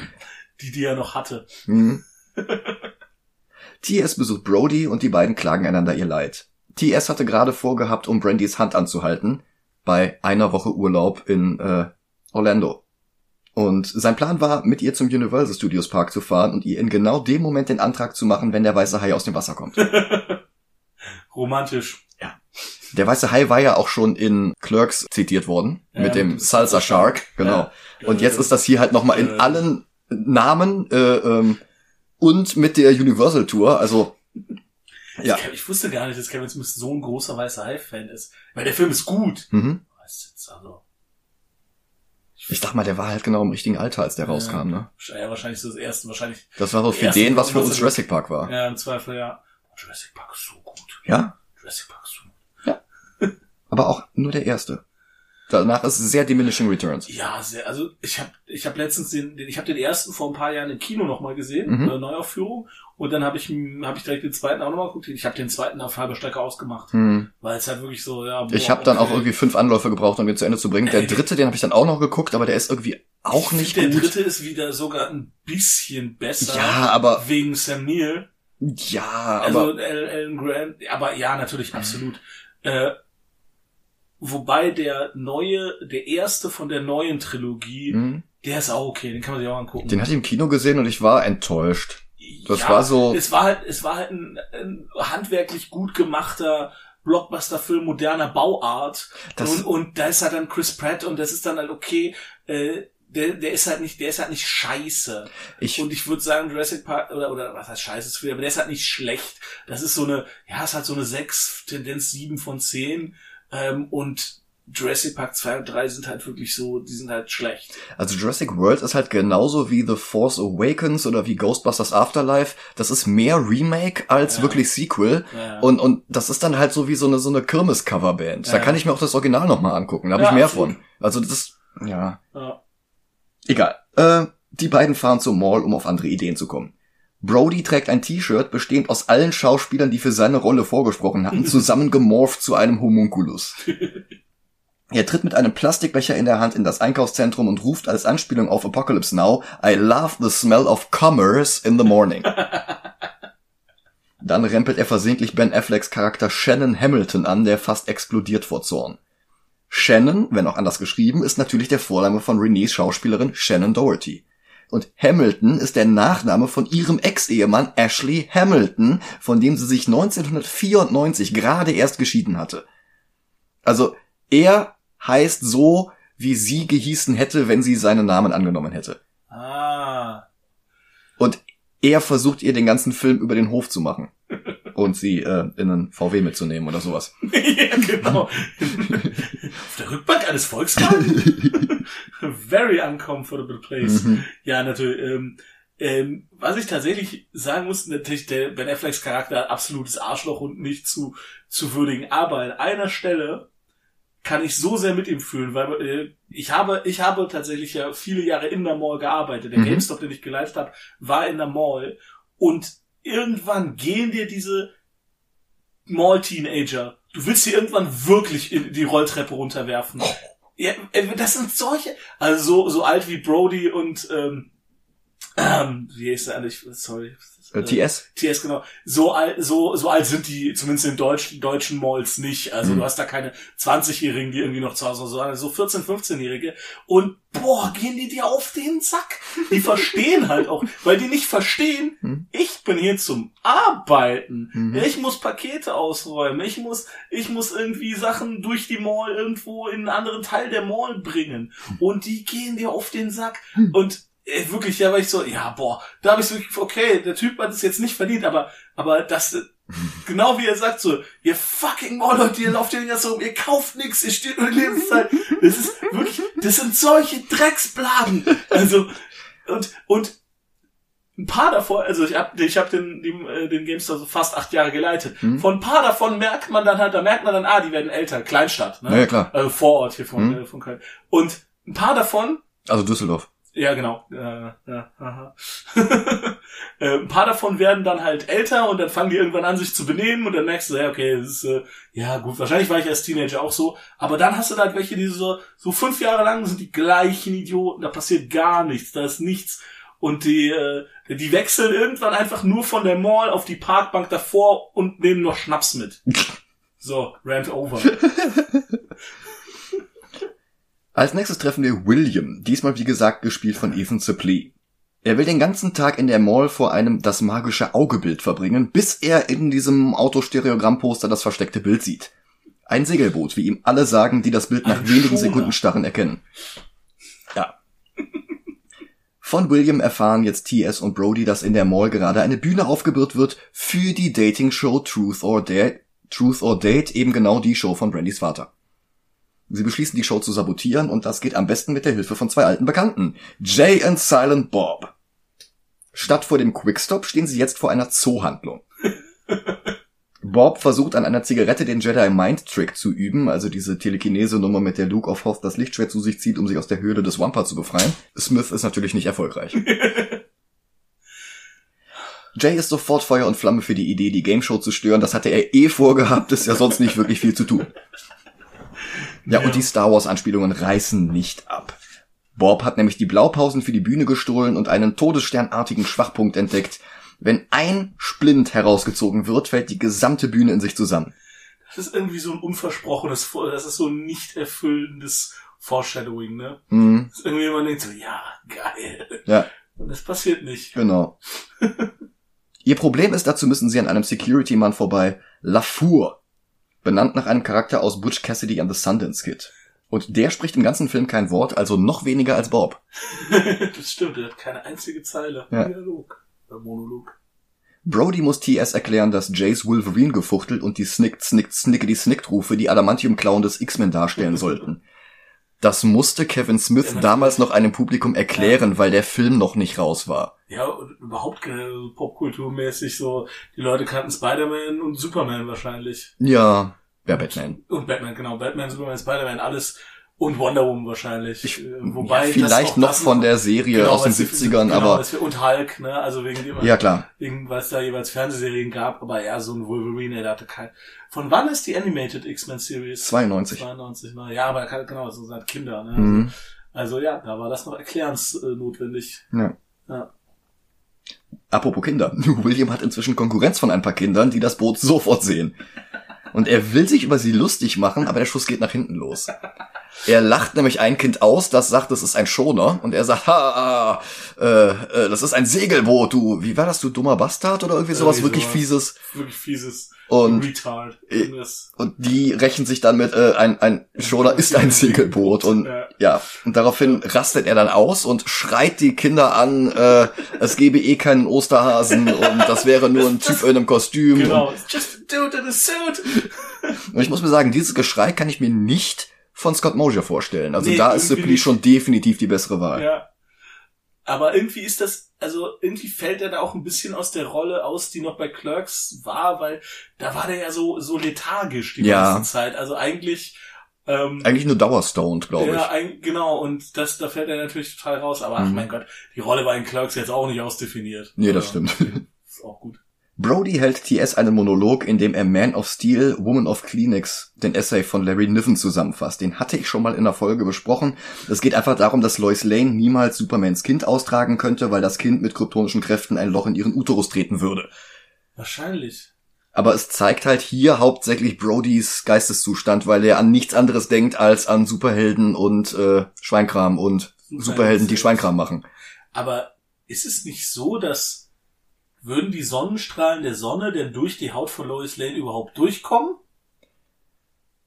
Die, die er noch hatte. Mhm. TS besucht Brody und die beiden klagen einander ihr Leid. TS hatte gerade vorgehabt, um Brandys Hand anzuhalten, bei einer Woche Urlaub in äh, Orlando. Und sein Plan war, mit ihr zum Universal Studios Park zu fahren und ihr in genau dem Moment den Antrag zu machen, wenn der weiße Hai aus dem Wasser kommt. Romantisch. Der weiße Hai war ja auch schon in Clerks zitiert worden, Ja, mit dem Salsa Shark, genau. Ja. Und jetzt ist das hier halt nochmal Äh. in allen Namen äh, ähm, und mit der Universal Tour, also ja. Ich, ich wusste gar nicht, dass Kevin Smith so ein großer weißer Hai-Fan ist. Weil der Film ist gut. Mhm. Also? Ich dachte mal, der war halt genau im richtigen Alter, als der rauskam, ne? Ja, wahrscheinlich so das erste, wahrscheinlich. Das war so für den, was für uns Jurassic Park war. Ja, im Zweifel, ja. Jurassic Park ist so gut. Ja? Jurassic Park ist so gut. Aber auch nur der erste. Danach ist sehr diminishing returns. Ja, sehr, also ich habe ich hab letztens den, den ich habe den ersten vor ein paar Jahren im Kino nochmal gesehen, Mhm. eine Neuaufführung und dann habe ich hab ich direkt den zweiten auch nochmal geguckt. Ich habe den zweiten auf halber Strecke ausgemacht, Hm. weil es halt wirklich so ja. boah, Ich habe dann auch okay. irgendwie fünf Anläufe gebraucht, um den zu Ende zu bringen. Der dritte, den habe ich dann auch noch geguckt, aber der ist irgendwie auch Ich nicht Der gut. dritte ist wieder sogar ein bisschen besser. Ja, aber wegen Sam Neill. ja, Also aber Al- Alan Grant, aber ja, natürlich, absolut. Äh, wobei der neue, der erste von der neuen Trilogie, hm. der ist auch okay, den kann man sich auch angucken. den hatte ich im Kino gesehen und ich war enttäuscht. Das ja, war so- Es war halt, es war halt ein, ein handwerklich gut gemachter Blockbuster-Film moderner Bauart. Und, und da ist halt dann Chris Pratt und das ist dann halt okay. Äh, der, der ist halt nicht, der ist halt nicht scheiße. Ich Und ich würde sagen, Jurassic Park, oder, oder was heißt scheiße, ist viel, aber der ist halt nicht schlecht. Das ist so eine, ja, ist halt so eine 6, Tendenz 7 von 10. Ähm, und Jurassic Park 2 und 3 sind halt wirklich so, die sind halt schlecht. Also Jurassic World ist halt genauso wie The Force Awakens oder wie Ghostbusters Afterlife. Das ist mehr Remake als Ja. wirklich Sequel. Ja. Und, und das ist dann halt so wie so eine, so eine Kirmes-Coverband. Da Ja. kann ich mir auch das Original nochmal angucken. Da habe ich mehr absolut. von. Also das, ja. ja. Egal. Äh, die beiden fahren zur Mall, um auf andere Ideen zu kommen. Brody trägt ein T-Shirt, bestehend aus allen Schauspielern, die für seine Rolle vorgesprochen hatten, zusammengemorpht zu einem Homunculus. Er tritt mit einem Plastikbecher in der Hand in das Einkaufszentrum und ruft als Anspielung auf Apocalypse Now, I love the smell of commerce in the morning. Dann rempelt er versehentlich Ben Afflecks Charakter Shannon Hamilton an, der fast explodiert vor Zorn. Shannon, wenn auch anders geschrieben, ist natürlich der Vorname von Renees Schauspielerin Shannon Doherty. Und Hamilton ist der Nachname von ihrem Ex-Ehemann Ashley Hamilton, von dem sie sich 1994 gerade erst geschieden hatte. Also er heißt so, wie sie gehießen hätte, wenn sie seinen Namen angenommen hätte. Ah. Und er versucht ihr den ganzen Film über den Hof zu machen. Und sie äh, in einen VW mitzunehmen oder sowas. ja, genau. Auf der Rückbank eines Volkswagen? Very uncomfortable place. Mhm. Ja, natürlich. Ähm, ähm, was ich tatsächlich sagen muss, natürlich der Ben Afflecks Charakter hat absolutes Arschloch und nicht zu, zu würdigen. Aber an einer Stelle kann ich so sehr mit ihm fühlen, weil äh, ich habe, ich habe tatsächlich ja viele Jahre in der Mall gearbeitet. Der Mhm. GameStop, den ich geleitet habe, war in der Mall und irgendwann gehen dir diese Mall-Teenager. Du willst sie irgendwann wirklich in die Rolltreppe runterwerfen. Ja, äh, das sind solche, also so, so alt wie Brody und ähm, ähm, wie heißt der eigentlich? Sorry. Äh, TS? TS, genau. So alt, so, so alt sind die, zumindest in deutschen, deutschen Malls nicht. Also Mhm. du hast da keine 20-Jährigen, die irgendwie noch zu Hause sind, sondern so 14-, 15-Jährige. Und boah, gehen die dir auf den Sack. Die verstehen halt auch, weil die nicht verstehen, Mhm. ich bin hier zum Arbeiten. Mhm. Ich muss Pakete ausräumen. Ich muss, ich muss irgendwie Sachen durch die Mall irgendwo in einen anderen Teil der Mall bringen. Und die gehen dir auf den Sack. Hm. Und äh, wirklich, da war ich so, ja, boah, da habe ich so, wirklich, okay, der Typ hat es jetzt nicht verdient, aber, aber das, äh, genau wie er sagt, so, ihr fucking Mall-Leute, ihr lauft hier den ganzen rum, ihr kauft nix, ihr steht nur die Lebenszeit. Das ist wirklich, das sind solche Drecksbladen. Also, und, und, ein paar davon, also ich habe ich hab den, den, äh, den GameStore so fast acht Jahre geleitet. Mhm. Von ein paar davon merkt man dann halt, da merkt man dann, ah, die werden älter, Kleinstadt, ne? Na ja, klar. Also Vorort hier von, Mhm. äh, von Köln. Und ein paar davon Also Düsseldorf. Ja, genau. Ja, ja, aha. Äh, ein paar davon werden dann halt älter und dann fangen die irgendwann an, sich zu benehmen und dann merkst du, ja, okay, das ist, äh, ja gut, wahrscheinlich war ich als Teenager auch so, aber dann hast du halt welche, die so, so fünf Jahre lang sind die gleichen Idioten, da passiert gar nichts, da ist nichts und die, äh, die wechseln irgendwann einfach nur von der Mall auf die Parkbank davor und nehmen noch Schnaps mit. So, rant over. Als nächstes treffen wir William, diesmal wie gesagt gespielt von Ethan Suplee. Er will den ganzen Tag in der Mall vor einem das magische Augebild verbringen, bis er in diesem Autostereogrammposter das versteckte Bild sieht. Ein Segelboot, wie ihm alle sagen, die das Bild nach Ein wenigen Schoner. Sekunden starren erkennen. Ja. Von William erfahren jetzt TS und Brody, dass in der Mall gerade eine Bühne aufgebürgt wird für die Dating-Show Truth or Dare, Truth or Date, eben genau die Show von Brandys Vater. Sie beschließen, die Show zu sabotieren und das geht am besten mit der Hilfe von zwei alten Bekannten. Jay und Silent Bob. Statt vor dem Quickstop stehen sie jetzt vor einer Zoohandlung. Bob versucht an einer Zigarette den Jedi Mind Trick zu üben, also diese Telekinese-Nummer, mit der Luke auf Hoth das Lichtschwert zu sich zieht, um sich aus der Höhle des Wampa zu befreien. Smith ist natürlich nicht erfolgreich. Jay ist sofort Feuer und Flamme für die Idee, die Game Show zu stören. Das hatte er eh vorgehabt, ist ja sonst nicht wirklich viel zu tun. Ja, Ja. und die Star Wars Anspielungen reißen nicht ab. Bob hat nämlich die Blaupausen für die Bühne gestohlen und einen todessternartigen Schwachpunkt entdeckt. Wenn ein Splint herausgezogen wird, fällt die gesamte Bühne in sich zusammen. Das ist irgendwie so ein unversprochenes, das ist so ein nicht erfüllendes Foreshadowing, ne? Mhm, Das ist irgendwie man denkt so, ja, geil. ja, Und das passiert nicht. genau. Ihr Problem ist, dazu müssen sie an einem Security-Mann vorbei, LaFour, benannt nach einem Charakter aus Butch Cassidy and the Sundance Kid. Und der spricht im ganzen Film kein Wort, also noch weniger als Bob. das stimmt, er hat keine einzige Zeile. Ja. Dialog. Oder Monolog. Brody muss TS erklären, dass Jays Wolverine gefuchtelt und die Snick, Snick, Snickety Snick Rufe die Adamantium-Klauen des X-Men darstellen sollten. Das musste Kevin Ja, Smith natürlich. damals noch einem Publikum erklären, weil der Film noch nicht raus war. Ja, und überhaupt äh, popkulturmäßig so, die Leute kannten Spider-Man und Superman wahrscheinlich. Ja, wer Batman. Und Batman, genau. Batman, Superman, Spider-Man, alles. Und Wonder Woman wahrscheinlich. Ich, Äh, Wobei ja, vielleicht noch von der Serie genau, aus den weil's die- 70ern, genau, aber das- Und Hulk, ne? Also wegen dem, ja klar. wegen, weil es da jeweils Fernsehserien gab, aber eher so ein Wolverine, der hatte kein. Von wann ist die Animated X-Men Series? 92. 92, ne? Ja, aber genau, so seit Kinder, ne? Mhm. Also ja, da war das noch erklärensnotwendig. Ja. Ja. Apropos Kinder. William hat inzwischen Konkurrenz von ein paar Kindern, die das Boot sofort sehen. Und er will sich über sie lustig machen, aber der Schuss geht nach hinten los. Er lacht nämlich ein Kind aus, das sagt, das ist ein Schoner. Und er sagt, ha, äh, äh, das ist ein Segelboot, du. Wie war das, du dummer Bastard oder irgendwie sowas? Irgendwie wirklich sowas. fieses. Wirklich fieses Und, Retard. Das- und die rächen sich dann mit, äh, ein, ein Schoner ist ein Segelboot. Und Ja. ja, und daraufhin rastet er dann aus und schreit die Kinder an, äh, es gebe eh keinen Osterhasen und das wäre nur ein Typ in einem Kostüm. Genau. It's just a dude in a suit. Und ich muss mir sagen, dieses Geschrei kann ich mir nicht von Scott Mosier vorstellen. Also Nee, da ist Sipley nicht. schon definitiv die bessere Wahl. Ja. Aber irgendwie ist das, also irgendwie fällt er da auch ein bisschen aus der Rolle aus, die noch bei Clerks war, weil da war der ja so, so lethargisch die Ja. ganze Zeit. Also eigentlich, ähm, Eigentlich nur dauerstoned, glaube ja, ich. ein, genau, und das, da fällt er natürlich total raus. Aber ach Mhm. mein Gott, die Rolle war in Clerks jetzt auch nicht ausdefiniert. Nee, das Also, stimmt. Ist auch gut. Brody hält TS einen Monolog, in dem er Man of Steel, Woman of Kleenex, den Essay von Larry Niven zusammenfasst. Den hatte ich schon mal in der Folge besprochen. Es geht einfach darum, dass Lois Lane niemals Supermans Kind austragen könnte, weil das Kind mit kryptonischen Kräften ein Loch in ihren Uterus treten würde. Wahrscheinlich. Aber es zeigt halt hier hauptsächlich Brodys Geisteszustand, weil er an nichts anderes denkt als an Superhelden und äh, Schweinkram und Superhelden, die Schweinkram machen. Aber ist es nicht so, dass würden die Sonnenstrahlen der Sonne denn durch die Haut von Lois Lane überhaupt durchkommen?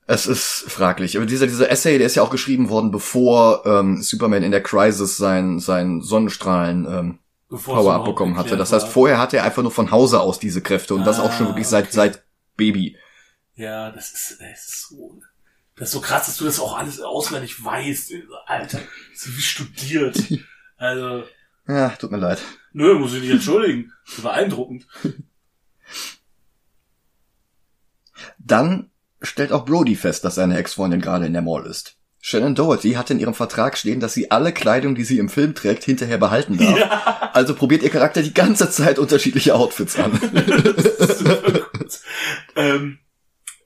Es ist fraglich. Aber dieser, dieser Essay, der ist ja auch geschrieben worden, bevor ähm, Superman in der Crisis sein, sein Sonnenstrahlen ähm, Bevor es Power-Up überhaupt bekommen hatte. Das heißt, vorher hatte er einfach nur von Hause aus diese Kräfte und das auch schon Ah, wirklich seit, okay. seit Baby. Ja, das ist, das ist so, das ist so krass, dass du das auch alles auswendig weißt. Alter, so wie studiert. Also, Ja, tut mir leid. Nö, muss ich nicht entschuldigen. Das ist beeindruckend. Dann stellt auch Brody fest, dass seine Ex-Freundin gerade in der Mall ist. Shannon Doherty hat in ihrem Vertrag stehen, dass sie alle Kleidung, die sie im Film trägt, hinterher behalten darf. Ja, Also probiert ihr Charakter die ganze Zeit unterschiedliche Outfits an. Ähm,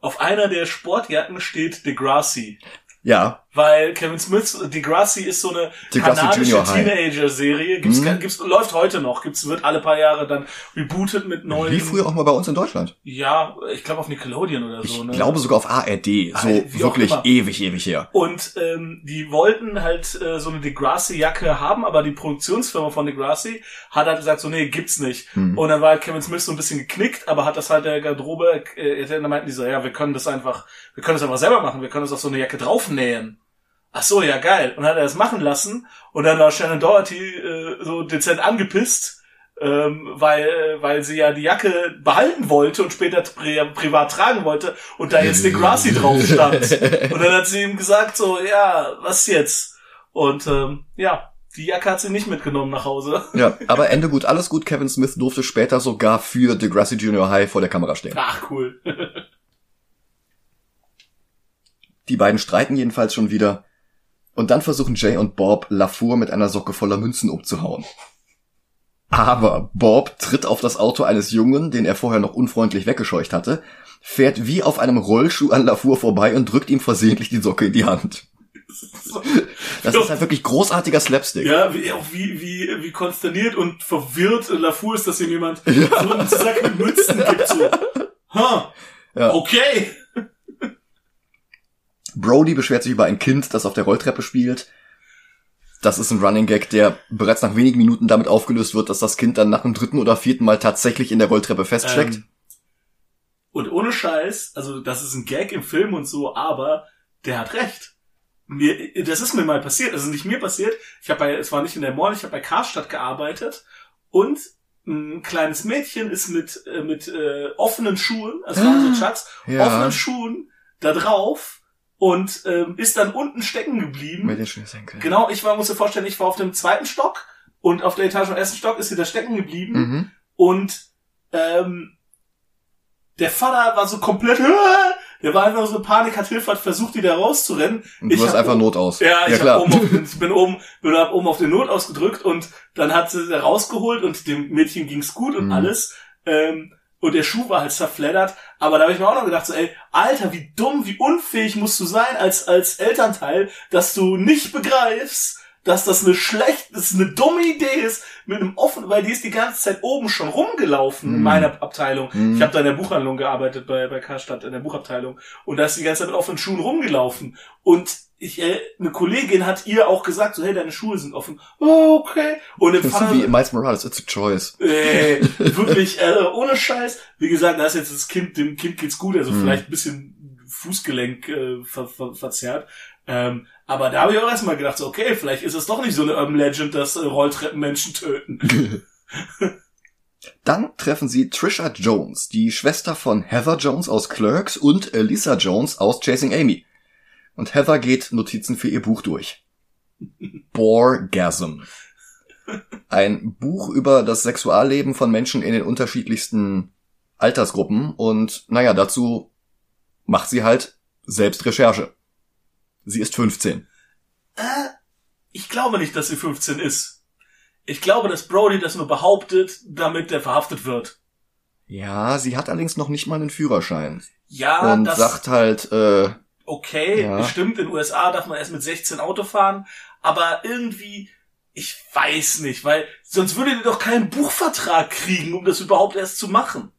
auf einer der Sportjacken steht Degrassi. ja, Weil Kevin Smith, Degrassi ist so eine Degrassi kanadische. Teenager-Serie. Gibt's, Mhm. gibt's, läuft heute noch. Gibt's, wird alle paar Jahre dann rebootet mit neuen. wie früher auch mal bei uns in Deutschland. Ja, ich glaube auf Nickelodeon oder Ich so. Ne? glaube sogar auf ARD. So Ah, wie wirklich ewig, ewig her. Und ähm, die wollten halt äh, so eine Degrassi-Jacke haben, aber die Produktionsfirma von Degrassi hat halt gesagt, so nee, gibt's nicht. Hm. Und dann war halt Kevin Smith so ein bisschen geknickt, aber hat das halt der Garderobe, äh, dann meinten die so, ja, wir können das einfach, wir können das einfach selber machen, wir können das auf so eine Jacke draufnähen. Ach so, ja geil. Und dann hat er das machen lassen und dann war Shannon Doherty äh, so dezent angepisst, ähm, weil, äh, weil sie ja die Jacke behalten wollte und später pri privat tragen wollte und da jetzt Degrassi drauf stand. Und dann hat sie ihm gesagt so, ja, was jetzt? Und ähm, ja, die Jacke hat sie nicht mitgenommen nach Hause. Ja, aber Ende gut, alles gut. Kevin Smith durfte später sogar für Degrassi Junior High vor der Kamera stehen. Ach, cool. Die beiden streiten jedenfalls schon wieder. Und dann versuchen Jay und Bob LaFour mit einer Socke voller Münzen umzuhauen. Aber Bob tritt auf das Auto eines Jungen, den er vorher noch unfreundlich weggescheucht hatte, fährt wie auf einem Rollschuh an LaFour vorbei und drückt ihm versehentlich die Socke in die Hand. Das ist halt wirklich großartiger Slapstick. Ja, wie, auch wie, wie, wie konsterniert und verwirrt Lafou ist, dass ihm jemand so einen Sack mit Mützen gibt. So. Ha, Ja. okay. Brody beschwert sich über ein Kind, das auf der Rolltreppe spielt. Das ist ein Running Gag, der bereits nach wenigen Minuten damit aufgelöst wird, dass das Kind dann nach dem dritten oder vierten Mal tatsächlich in der Rolltreppe feststeckt. Ähm, und ohne Scheiß, also das ist ein Gag im Film und so, aber der hat recht. Mir, das ist mir mal passiert, also nicht mir passiert. Ich habe bei, es war nicht in der Mall, ich habe bei Karstadt gearbeitet und ein kleines Mädchen ist mit äh, mit äh, offenen Schuhen, also waren so Chucks, Ja. offenen Schuhen da drauf und ähm, ist dann unten stecken geblieben. Mit den Schnürsenkeln. Genau, ich war, muss dir vorstellen, ich war auf dem zweiten Stock und auf der Etage im ersten Stock ist sie da stecken geblieben Mhm. und ähm, der Vater war so komplett, der war einfach so in Panik, hat Hilfe, hat versucht, die da rauszurennen. Und du Ich hast einfach oben- Not aus. Ja, ich, ja hab klar. Oben auf, ich bin oben, bin oben auf den Not ausgedrückt und dann hat sie da rausgeholt und dem Mädchen ging's gut und Mhm. alles. Ähm, und der Schuh war halt zerfleddert. Aber da habe ich mir auch noch gedacht, so, ey, Alter, wie dumm, wie unfähig musst du sein als, als Elternteil, dass du nicht begreifst, dass das eine schlecht, das eine dumme Idee ist, mit einem offenen, weil die ist die ganze Zeit oben schon rumgelaufen in Mhm. meiner Abteilung. Mhm. Ich habe da in der Buchhandlung gearbeitet bei bei Karstadt in der Buchabteilung und da ist die ganze Zeit mit offenen Schuhen rumgelaufen und ich, äh, eine Kollegin hat ihr auch gesagt, so, hey, deine Schuhe sind offen. Oh, okay. Und im Fall, wie Miles Morales, it's a choice. äh, wirklich, äh, ohne Scheiß. Wie gesagt, da ist jetzt das Kind, dem Kind geht's gut, also Mhm. vielleicht ein bisschen Fußgelenk äh, ver, ver, verzerrt. Ähm, aber da habe ich auch erstmal gedacht, so, okay, vielleicht ist es doch nicht so eine Urban Legend, dass äh, Rolltreppen Menschen töten. Dann treffen sie Trisha Jones, die Schwester von Heather Jones aus Clerks und Elisa Jones aus Chasing Amy. Und Heather geht Notizen für ihr Buch durch. Borgasm. Ein Buch über das Sexualleben von Menschen in den unterschiedlichsten Altersgruppen und naja, dazu macht sie halt selbst Recherche. Sie ist 15. Äh, ich glaube nicht, dass sie 15 ist. Ich glaube, dass Brody das nur behauptet, damit der verhaftet wird. Ja, sie hat allerdings noch nicht mal einen Führerschein. Ja, und das sagt halt, äh, okay, Ja. stimmt, in den USA darf man erst mit 16 Auto fahren, aber irgendwie, ich weiß nicht, weil sonst würde die doch keinen Buchvertrag kriegen, um das überhaupt erst zu machen.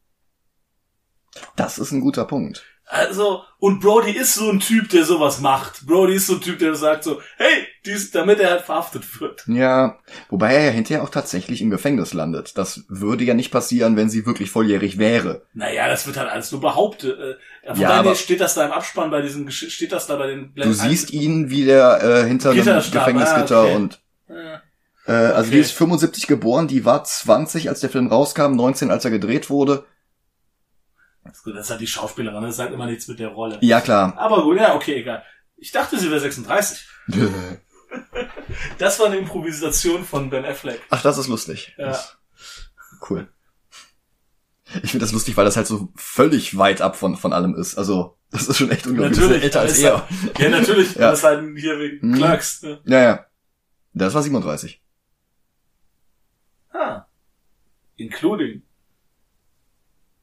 das ist ein guter Punkt. Also, und Brody ist so ein Typ, der sowas macht. Brody ist so ein Typ, der sagt so, hey, dies, damit er halt verhaftet wird. Ja, wobei er ja hinterher auch tatsächlich im Gefängnis landet. Das würde ja nicht passieren, wenn sie wirklich volljährig wäre. Naja, das wird halt alles nur behauptet. Äh, Von Ja, daher steht das da im Abspann bei diesem, steht das da bei den Du siehst ihn, wie der äh, hinter Gitterstab, Gefängnisgitter ah, okay. und Ja. äh, also die Okay. ist 75 geboren, die war 20, als der Film rauskam, 19, als er gedreht wurde. Das ist gut, das ist halt die Schauspielerin, das sagt immer nichts mit der Rolle. Ja klar. Aber gut, ja, okay, egal. Ich dachte, sie wäre 36. Das war eine Improvisation von Ben Affleck. Ach, das ist lustig. Ja. Das- Cool. Ich finde das lustig, weil das halt so völlig weit ab von, von allem ist. Also, das ist schon echt unglaublich. Natürlich, Ist älter als ist er. Ja, natürlich, Ja. das ist halt hier wegen Mhm. Clerks. Ne? Ja, ja. Das war 37. Ah. Including.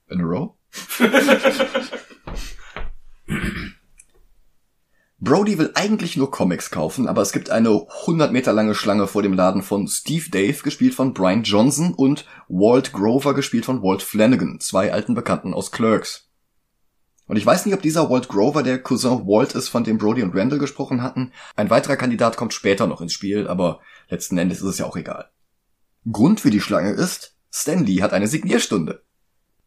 In a row? Brody will eigentlich nur Comics kaufen, aber es gibt eine 100 Meter lange Schlange vor dem Laden von Steve Dave, gespielt von Brian Johnson, und Walt Grover, gespielt von Walt Flanagan, zwei alten Bekannten aus Clerks. Und ich weiß nicht, ob dieser Walt Grover der Cousin Walt ist, von dem Brody und Randall gesprochen hatten. Ein weiterer Kandidat kommt später noch ins Spiel, aber letzten Endes ist es ja auch egal. Grund für die Schlange ist, Stan Lee hat eine Signierstunde.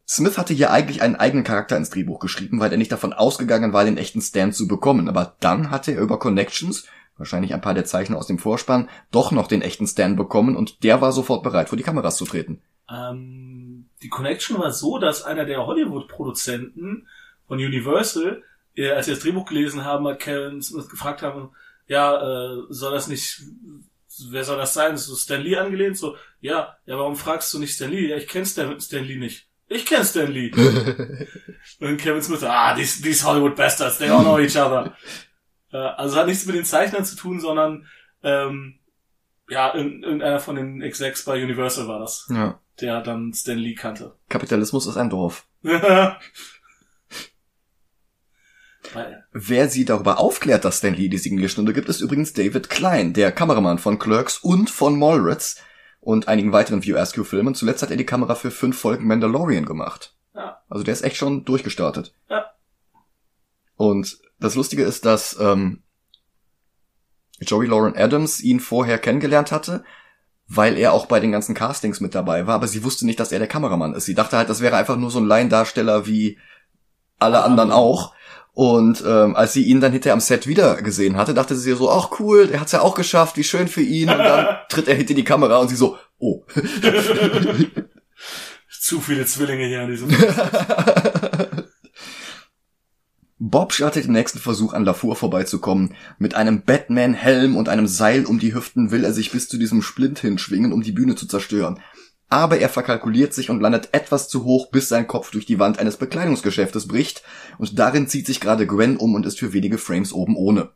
Smith hatte hier eigentlich einen eigenen Charakter ins Drehbuch geschrieben, weil er nicht davon ausgegangen war, den echten Stan zu bekommen. Aber dann hatte er über Connections, wahrscheinlich ein paar der Zeichner aus dem Vorspann, doch noch den echten Stan bekommen und der war sofort bereit, vor die Kameras zu treten. Ähm, die Connection war so, dass einer der Hollywood-Produzenten von Universal, äh, als sie das Drehbuch gelesen haben, hat Kevin Smith gefragt haben, ja, äh, soll das nicht, wer soll das sein? Ist so Stan Lee angelehnt? So, ja, ja, warum fragst du nicht Stan Lee? Ja, ich kenn Stan, Stan Lee nicht. Ich kenn Stan Lee. Und Kevin Smith, ah, these, these Hollywood Bastards, they all know each other. Äh, also hat nichts mit den Zeichnern zu tun, sondern ähm, ja, irg- irgendeiner von den Execs bei Universal war das, Ja. der dann Stan Lee kannte. Kapitalismus ist ein Dorf. Wer sie darüber aufklärt, dass Stan Lee die Signierstunde gibt, ist übrigens David Klein, der Kameramann von Clerks und von Mallrats und einigen weiteren View Askew Filmen. Zuletzt hat er die Kamera für fünf Folgen Mandalorian gemacht. Ja. Also der ist echt schon durchgestartet. Ja. Und das Lustige ist, dass ähm, Joey Lauren Adams ihn vorher kennengelernt hatte, weil er auch bei den ganzen Castings mit dabei war, aber sie wusste nicht, dass er der Kameramann ist. Sie dachte halt, das wäre einfach nur so ein Laiendarsteller wie alle anderen auch. Und ähm, als sie ihn dann hinterher am Set wieder gesehen hatte, dachte sie so, ach cool, der hat's ja auch geschafft, wie schön für ihn. Und dann tritt er hinter die Kamera und sie so, oh. zu viele Zwillinge hier an diesem. Bob startet den nächsten Versuch an Lafur vorbeizukommen. Mit einem Batman-Helm und einem Seil um die Hüften will er sich bis zu diesem Splint hinschwingen, um die Bühne zu zerstören. Aber er verkalkuliert sich und landet etwas zu hoch, bis sein Kopf durch die Wand eines Bekleidungsgeschäftes bricht. Und darin zieht sich gerade Gwen um und ist für wenige Frames oben ohne.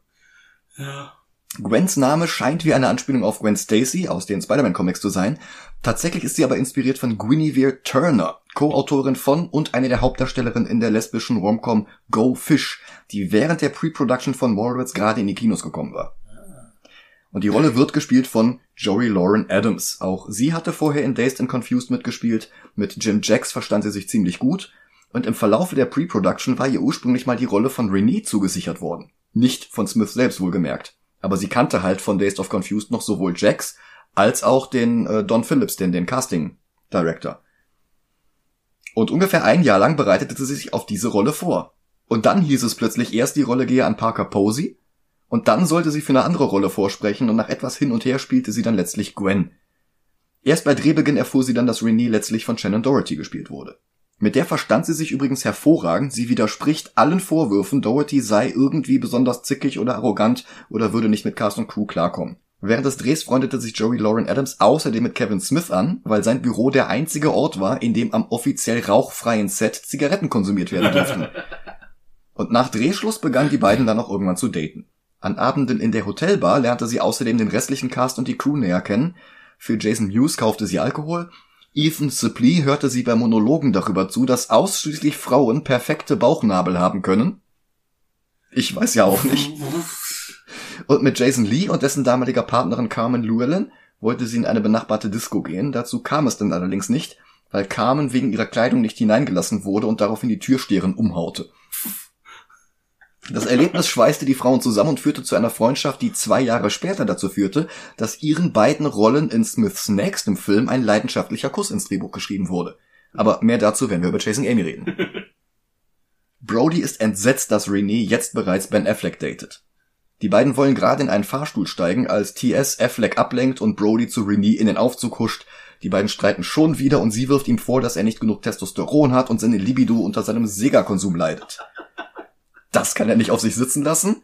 ja. Gwens Name scheint wie eine Anspielung auf Gwen Stacy aus den Spider-Man-Comics zu sein. Tatsächlich ist sie aber inspiriert von Guinevere Turner, Co-Autorin von und eine der Hauptdarstellerinnen in der lesbischen Romcom Go Fish, die während der Pre-Production von Mallrats gerade in die Kinos gekommen war. Und die Rolle wird gespielt von Joey Lauren Adams. Auch sie hatte vorher in Dazed and Confused mitgespielt. Mit Jim Jacks verstand sie sich ziemlich gut. Und im Verlaufe der Pre-Production war ihr ursprünglich mal die Rolle von Renee zugesichert worden. Nicht von Smith selbst wohlgemerkt. Aber sie kannte halt von Dazed of Confused noch sowohl Jacks als auch den äh, Don Phillips, den, den Casting Director. Und ungefähr ein Jahr lang bereitete sie sich auf diese Rolle vor. Und dann hieß es plötzlich, erst die Rolle gehe an Parker Posey, und dann sollte sie für eine andere Rolle vorsprechen, und nach etwas hin und her spielte sie dann letztlich Gwen. Erst bei Drehbeginn erfuhr sie dann, dass Renee letztlich von Shannon Doherty gespielt wurde. Mit der verstand sie sich übrigens hervorragend, sie widerspricht allen Vorwürfen, Doherty sei irgendwie besonders zickig oder arrogant oder würde nicht mit Cast und Crew klarkommen. Während des Drehs freundete sich Joey Lauren Adams außerdem mit Kevin Smith an, weil sein Büro der einzige Ort war, in dem am offiziell rauchfreien Set Zigaretten konsumiert werden durften. Und nach Drehschluss begannen die beiden dann auch irgendwann zu daten. An Abenden in der Hotelbar lernte sie außerdem den restlichen Cast und die Crew näher kennen. Für Jason Mewes kaufte sie Alkohol. Ethan Suplee hörte sie bei Monologen darüber zu, dass ausschließlich Frauen perfekte Bauchnabel haben können. Ich weiß ja auch nicht. Und mit Jason Lee und dessen damaliger Partnerin Carmen Llewellyn wollte sie in eine benachbarte Disco gehen. Dazu kam es dann allerdings nicht, weil Carmen wegen ihrer Kleidung nicht hineingelassen wurde und daraufhin die Türsteherin umhaute. Das Erlebnis schweißte die Frauen zusammen und führte zu einer Freundschaft, die zwei Jahre später dazu führte, dass ihren beiden Rollen in Smiths nächstem Film ein leidenschaftlicher Kuss ins Drehbuch geschrieben wurde. Aber mehr dazu, wenn wir über Chasing Amy reden. Brody ist entsetzt, dass Renee jetzt bereits Ben Affleck datet. Die beiden wollen gerade in einen Fahrstuhl steigen, als T.S. Affleck ablenkt und Brody zu Renee in den Aufzug huscht. Die beiden streiten schon wieder und sie wirft ihm vor, dass er nicht genug Testosteron hat und seine Libido unter seinem Sega-Konsum leidet. Das kann er nicht auf sich sitzen lassen,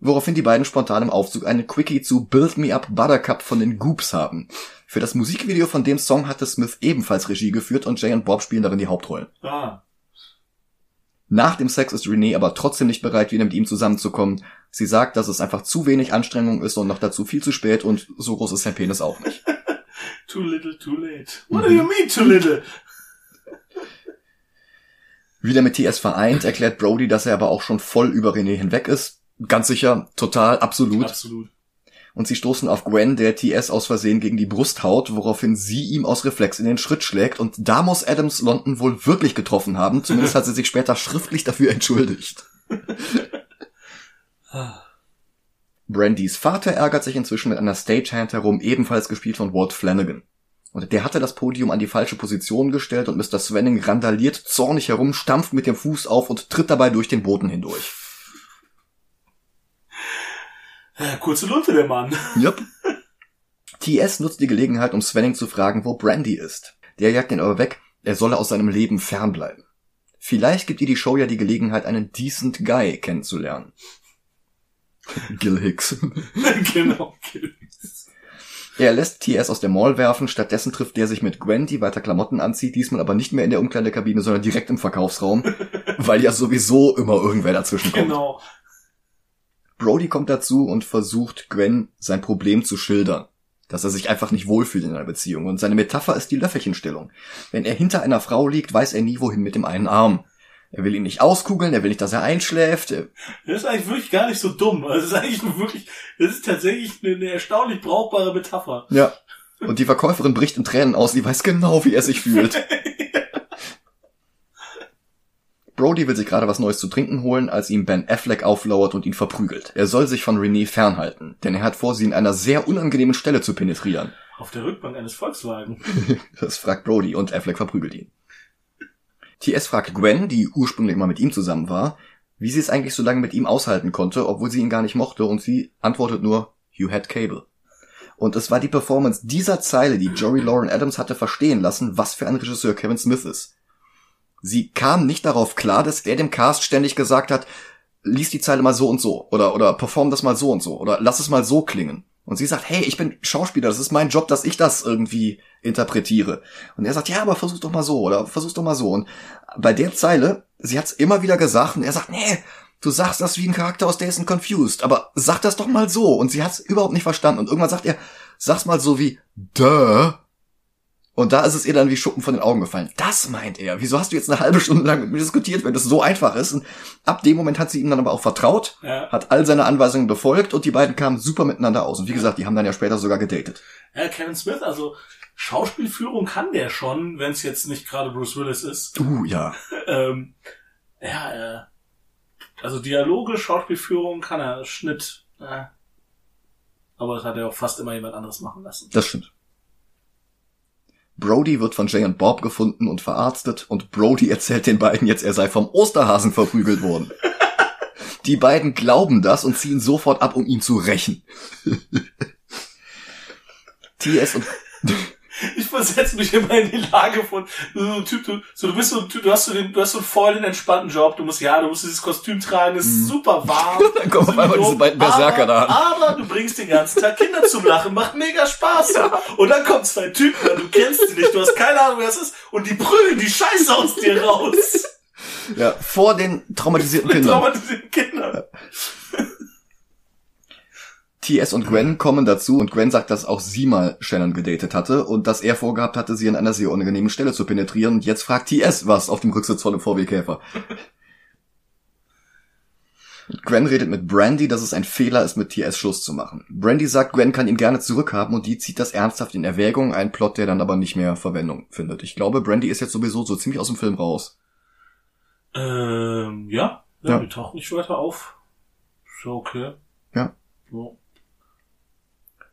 woraufhin die beiden spontan im Aufzug eine Quickie zu Build Me Up Buttercup von den Goops haben. Für das Musikvideo von dem Song hatte Smith ebenfalls Regie geführt und Jay und Bob spielen darin die Hauptrollen. Ah. Nach dem Sex ist Renee aber trotzdem nicht bereit, wieder mit ihm zusammenzukommen. Sie sagt, dass es einfach zu wenig Anstrengung ist und noch dazu viel zu spät und so groß ist sein Penis auch nicht. Too little, too late. What do you mean too little? Wieder mit TS vereint, erklärt Brody, dass er aber auch schon voll über René hinweg ist. Ganz sicher, total, absolut. Absolut. Und sie stoßen auf Gwen, der TS aus Versehen gegen die Brust haut, woraufhin sie ihm aus Reflex in den Schritt schlägt. Und da muss Adams London wohl wirklich getroffen haben. Zumindest hat sie sich später schriftlich dafür entschuldigt. Brandys Vater ärgert sich inzwischen mit einer Stagehand herum, ebenfalls gespielt von Walt Flanagan. Und der hatte das Podium an die falsche Position gestellt und Mr. Swenning randaliert zornig herum, stampft mit dem Fuß auf und tritt dabei durch den Boden hindurch. Äh, kurze Lunte, der Mann. Yep. TS nutzt die Gelegenheit, um Swenning zu fragen, wo Brandy ist. Der jagt ihn aber weg, er solle aus seinem Leben fernbleiben. Vielleicht gibt ihr die Show ja die Gelegenheit, einen decent Guy kennenzulernen. Gil Hicks. genau. Gil. Er lässt TS aus der Mall werfen, stattdessen trifft der sich mit Gwen, die weiter Klamotten anzieht, diesmal aber nicht mehr in der Umkleidekabine, sondern direkt im Verkaufsraum, weil ja sowieso immer irgendwer dazwischen kommt. Genau. Brody kommt dazu und versucht Gwen sein Problem zu schildern, dass er sich einfach nicht wohlfühlt in einer Beziehung und seine Metapher ist die Löffelchenstellung. Wenn er hinter einer Frau liegt, weiß er nie wohin mit dem einen Arm. Er will ihn nicht auskugeln, er will nicht, dass er einschläft. Das ist eigentlich wirklich gar nicht so dumm. Also das ist eigentlich wirklich, das ist tatsächlich eine, eine erstaunlich brauchbare Metapher. Ja. Und die Verkäuferin bricht in Tränen aus, die weiß genau, wie er sich fühlt. Brody will sich gerade was Neues zu trinken holen, als ihm Ben Affleck auflauert und ihn verprügelt. Er soll sich von Renee fernhalten, denn er hat vor, sie in einer sehr unangenehmen Stelle zu penetrieren. Auf der Rückbank eines Volkswagen. Das fragt Brody und Affleck verprügelt ihn. TS fragt Gwen, die ursprünglich mal mit ihm zusammen war, wie sie es eigentlich so lange mit ihm aushalten konnte, obwohl sie ihn gar nicht mochte, und sie antwortet nur, You had cable. Und es war die Performance dieser Zeile, die Joey Lauren Adams hatte verstehen lassen, was für ein Regisseur Kevin Smith ist. Sie kam nicht darauf klar, dass er dem Cast ständig gesagt hat, lies die Zeile mal so und so oder oder perform das mal so und so oder lass es mal so klingen. Und sie sagt, hey, ich bin Schauspieler, das ist mein Job, dass ich das irgendwie interpretiere. Und er sagt, ja, aber versuch doch mal so oder versuch doch mal so. Und bei der Zeile, sie hat's immer wieder gesagt und er sagt, nee, du sagst das wie ein Charakter aus Days and Confused, aber sag das doch mal so. Und sie hat's überhaupt nicht verstanden. Und irgendwann sagt er, sag's mal so wie, duh. Und da ist es ihr dann wie Schuppen von den Augen gefallen. Das meint er. Wieso hast du jetzt eine halbe Stunde lang mit mir diskutiert, wenn das so einfach ist? Und ab dem Moment hat sie ihm dann aber auch vertraut, Ja. hat all seine Anweisungen befolgt und die beiden kamen super miteinander aus. Und wie gesagt, die haben dann ja später sogar gedatet. ja, Kevin Smith, also Schauspielführung kann der schon, wenn es jetzt nicht gerade Bruce Willis ist. Uh, ja. Ähm, ja, äh, also Dialoge, Schauspielführung kann er, Schnitt, äh, aber das hat er auch fast immer jemand anderes machen lassen. Das stimmt. Brody wird von Jay und Bob gefunden und verarztet und Brody erzählt den beiden jetzt, er sei vom Osterhasen verprügelt worden. Die beiden glauben das und ziehen sofort ab, um ihn zu rächen. TS und Ich versetze mich immer in die Lage von so ein Typ, du, so, du bist so ein Typ, du hast so den, du hast so voll den entspannten Job, du musst, ja, du musst dieses Kostüm tragen, es ist super warm. Dann kommen auf einmal diese beiden Berserker aber, da an. Aber du bringst den ganzen Tag Kinder zum Lachen, macht mega Spaß. Und dann kommen zwei Typen, du kennst die nicht, du hast keine Ahnung, wer das ist, und die prügeln die Scheiße aus dir raus. ja, vor den traumatisierten Kindern. traumatisierten Kindern. TS und Gwen kommen dazu und Gwen sagt, dass auch sie mal Shannon gedatet hatte und dass er vorgehabt hatte, sie an einer sehr unangenehmen Stelle zu penetrieren. Und jetzt fragt TS was auf dem Rücksitz von dem VW Käfer. Gwen redet mit Brandy, dass es ein Fehler ist, mit TS Schluss zu machen. Brandy sagt, Gwen kann ihn gerne zurückhaben und die zieht das ernsthaft in Erwägung, ein Plot, der dann aber nicht mehr Verwendung findet. Ich glaube, Brandy ist jetzt sowieso so ziemlich aus dem Film raus. Ähm, ja, ja, Ja. die taucht nicht weiter auf. So, okay. Ja. So.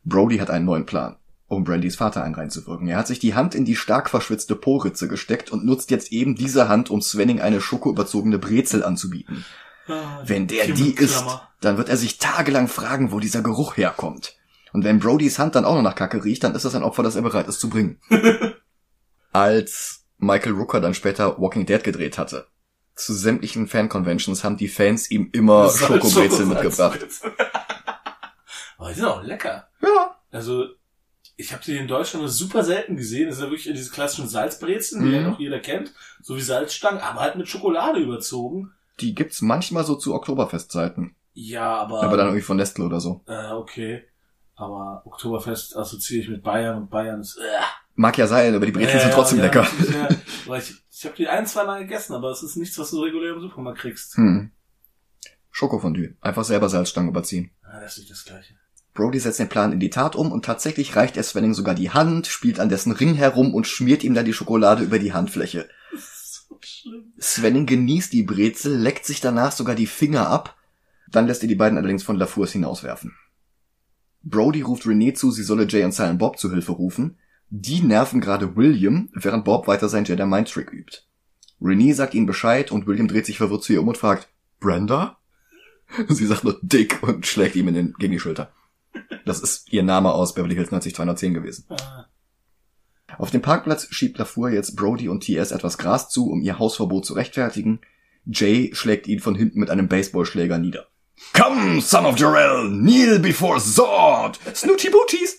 Brody hat einen neuen Plan, um Brandys Vater einen reinzuwirken. Er hat sich die Hand in die stark verschwitzte Po-Ritze gesteckt und nutzt jetzt eben diese Hand, um Svenning eine schokoüberzogene Brezel anzubieten. Ah, Wenn der die isst, dann wird er sich tagelang fragen, wo dieser Geruch herkommt. Und wenn Brodys Hand dann auch noch nach Kacke riecht, dann ist das ein Opfer, das er bereit ist zu bringen. Als Michael Rooker dann später Walking Dead gedreht hatte, zu sämtlichen Fan-Conventions haben die Fans ihm immer Schokobrezel mitgebracht. Aber die sind auch lecker. Ja. Also, ich habe die in Deutschland nur super selten gesehen. Das sind ja wirklich diese klassischen Salzbrezeln, die Mhm. ja noch jeder kennt. So wie Salzstangen, aber halt mit Schokolade überzogen. Die gibt's manchmal so zu Oktoberfestzeiten. Ja, aber... Aber dann irgendwie von Nestle oder so. äh, okay. Aber Oktoberfest assoziiere ich mit Bayern und Bayern ist... Äh, Mag ja sein, aber die Brezeln sind Ja, trotzdem ja, lecker. Ja, weil ich ich habe die ein, zwei Mal gegessen, aber es ist nichts, was du regulär im Supermarkt kriegst. Hm. Schokofondue. Einfach selber Salzstangen überziehen. Ah, das ist nicht das Gleiche. Brody setzt den Plan in die Tat um und tatsächlich reicht er Svenning sogar die Hand, spielt an dessen Ring herum und schmiert ihm dann die Schokolade über die Handfläche. So. Svenning genießt die Brezel, leckt sich danach sogar die Finger ab. Dann lässt er die beiden allerdings von LaFours hinauswerfen. Brody ruft Renee zu, sie solle Jay und Silent Bob zu Hilfe rufen. Die nerven gerade William, während Bob weiter sein Jedi Mind Trick übt. Renee sagt ihnen Bescheid und William dreht sich verwirrt zu ihr um und fragt, Brenda? Sie sagt nur Dick und schlägt ihm in den, gegen die Schulter. Das ist ihr Name aus Beverly Hills 90210 gewesen. Ah, Auf dem Parkplatz schiebt LaFour jetzt Brody und TS etwas Gras zu, um ihr Hausverbot zu rechtfertigen. Jay schlägt ihn von hinten mit einem Baseballschläger nieder. Come, son of Jarell, kneel before Zord! Snooty Booties!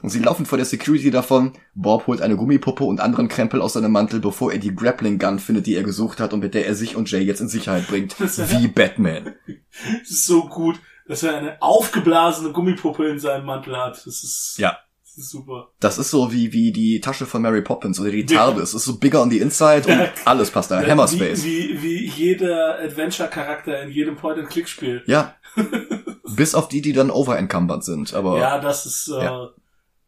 Und sie laufen vor der Security davon. Bob holt eine Gummipuppe und anderen Krempel aus seinem Mantel, bevor er die Grappling Gun findet, die er gesucht hat und mit der er sich und Jay jetzt in Sicherheit bringt. Wie Batman. So gut, dass er eine aufgeblasene Gummipuppe in seinem Mantel hat. Das ist, Ja. das ist super. Das ist so wie, wie die Tasche von Mary Poppins oder die Ja. TARDIS. Es ist so bigger on the inside und Ja. alles passt da. Hammerspace. Wie, wie, wie jeder Adventure-Charakter in jedem Point-and-Click-Spiel. Ja. Bis auf die, die dann overencumbered sind. Aber ja. Ja, das ist, äh, Ja.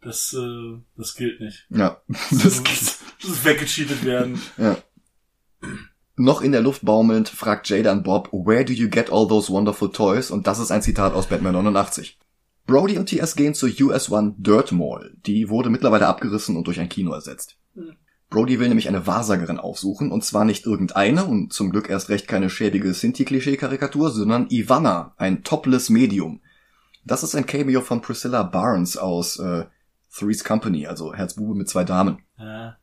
das, äh, das gilt nicht. Das geht. Das ist weggecheatet werden. Ja. Noch in der Luft baumelnd fragt Jay dann Bob, where do you get all those wonderful toys? Und das ist ein Zitat aus Batman 89. Brody und TS gehen zur US One Dirt Mall. Die wurde mittlerweile abgerissen und durch ein Kino ersetzt. Hm. Brody will nämlich eine Wahrsagerin aufsuchen, und zwar nicht irgendeine, und zum Glück erst recht keine schäbige Sinti-Klischee-Karikatur, sondern Ivana, ein topless Medium. Das ist ein Cameo von Priscilla Barnes aus äh, Three's Company, also Herzbube mit zwei Damen. Ja,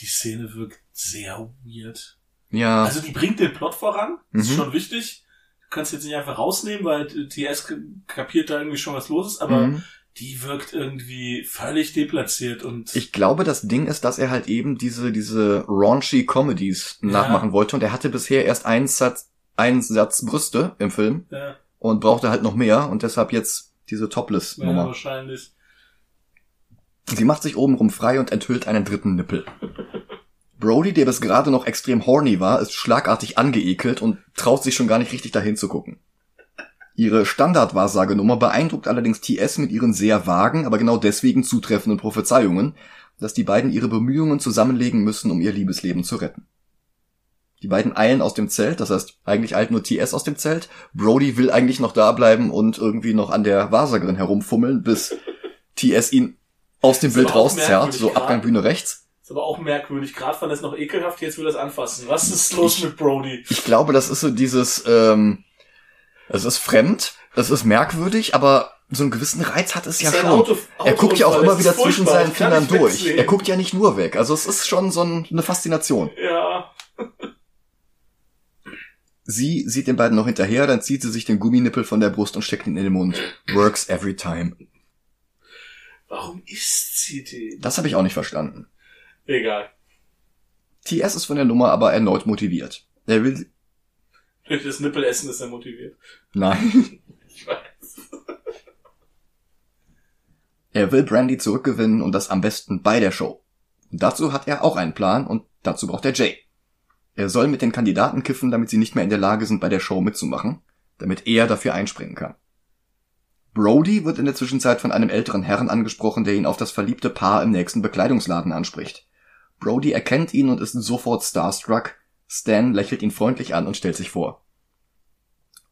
die Szene wirkt sehr weird. Ja, Also die bringt den Plot voran, das ist Mhm. schon wichtig. Du kannst jetzt nicht einfach rausnehmen, weil TS kapiert da irgendwie schon was los ist, aber mhm. die wirkt irgendwie völlig deplatziert und Ich glaube, das Ding ist, dass er halt eben diese, diese raunchy Comedies Ja. nachmachen wollte und er hatte bisher erst einen Satz, einen Satz Brüste im Film ja, und brauchte halt noch mehr und deshalb jetzt diese ja, Topless-Nummer. wahrscheinlich. Sie macht sich obenrum frei und enthüllt einen dritten Nippel. Brody, der bis gerade noch extrem horny war, ist schlagartig angeekelt und traut sich schon gar nicht richtig dahin zu gucken. Ihre Standardwahrsagenummer beeindruckt allerdings TS mit ihren sehr vagen, aber genau deswegen zutreffenden Prophezeiungen, dass die beiden ihre Bemühungen zusammenlegen müssen, um ihr Liebesleben zu retten. Die beiden eilen aus dem Zelt, das heißt, eigentlich eilt nur TS aus dem Zelt. Brody will eigentlich noch da bleiben und irgendwie noch an der Wahrsagerin herumfummeln, bis TS ihn aus dem Bild rauszerrt, so. Abgang Bühne rechts. Ist aber auch merkwürdig. Gerade fand er es noch ekelhaft, jetzt will er es anfassen. Was ist los mit Brody? Ich glaube, das ist so dieses, ähm, es ist fremd, es ist merkwürdig, aber so einen gewissen Reiz hat es ja schon. Auto- er guckt ja auch immer wieder zwischen seinen ich Fingern durch. Er guckt ja nicht nur weg. Also es ist schon so ein, eine Faszination. Ja. Sie sieht den beiden noch hinterher, dann zieht sie sich den Gumminippel von der Brust und steckt ihn in den Mund. Works every time. Warum isst sie den? Das habe ich auch nicht verstanden. Egal. TS ist von der Nummer aber erneut motiviert. Er will, Durch das Nippelessen ist er motiviert. nein, Ich weiß. er will Brandy zurückgewinnen und das am besten bei der Show. Und dazu hat er auch einen Plan und dazu braucht er Jay. Er soll mit den Kandidaten kiffen, damit sie nicht mehr in der Lage sind, bei der Show mitzumachen, damit er dafür einspringen kann. Brody wird in der Zwischenzeit von einem älteren Herrn angesprochen, der ihn auf das verliebte Paar im nächsten Bekleidungsladen anspricht. Brody erkennt ihn und ist sofort starstruck. Stan lächelt ihn freundlich an und stellt sich vor.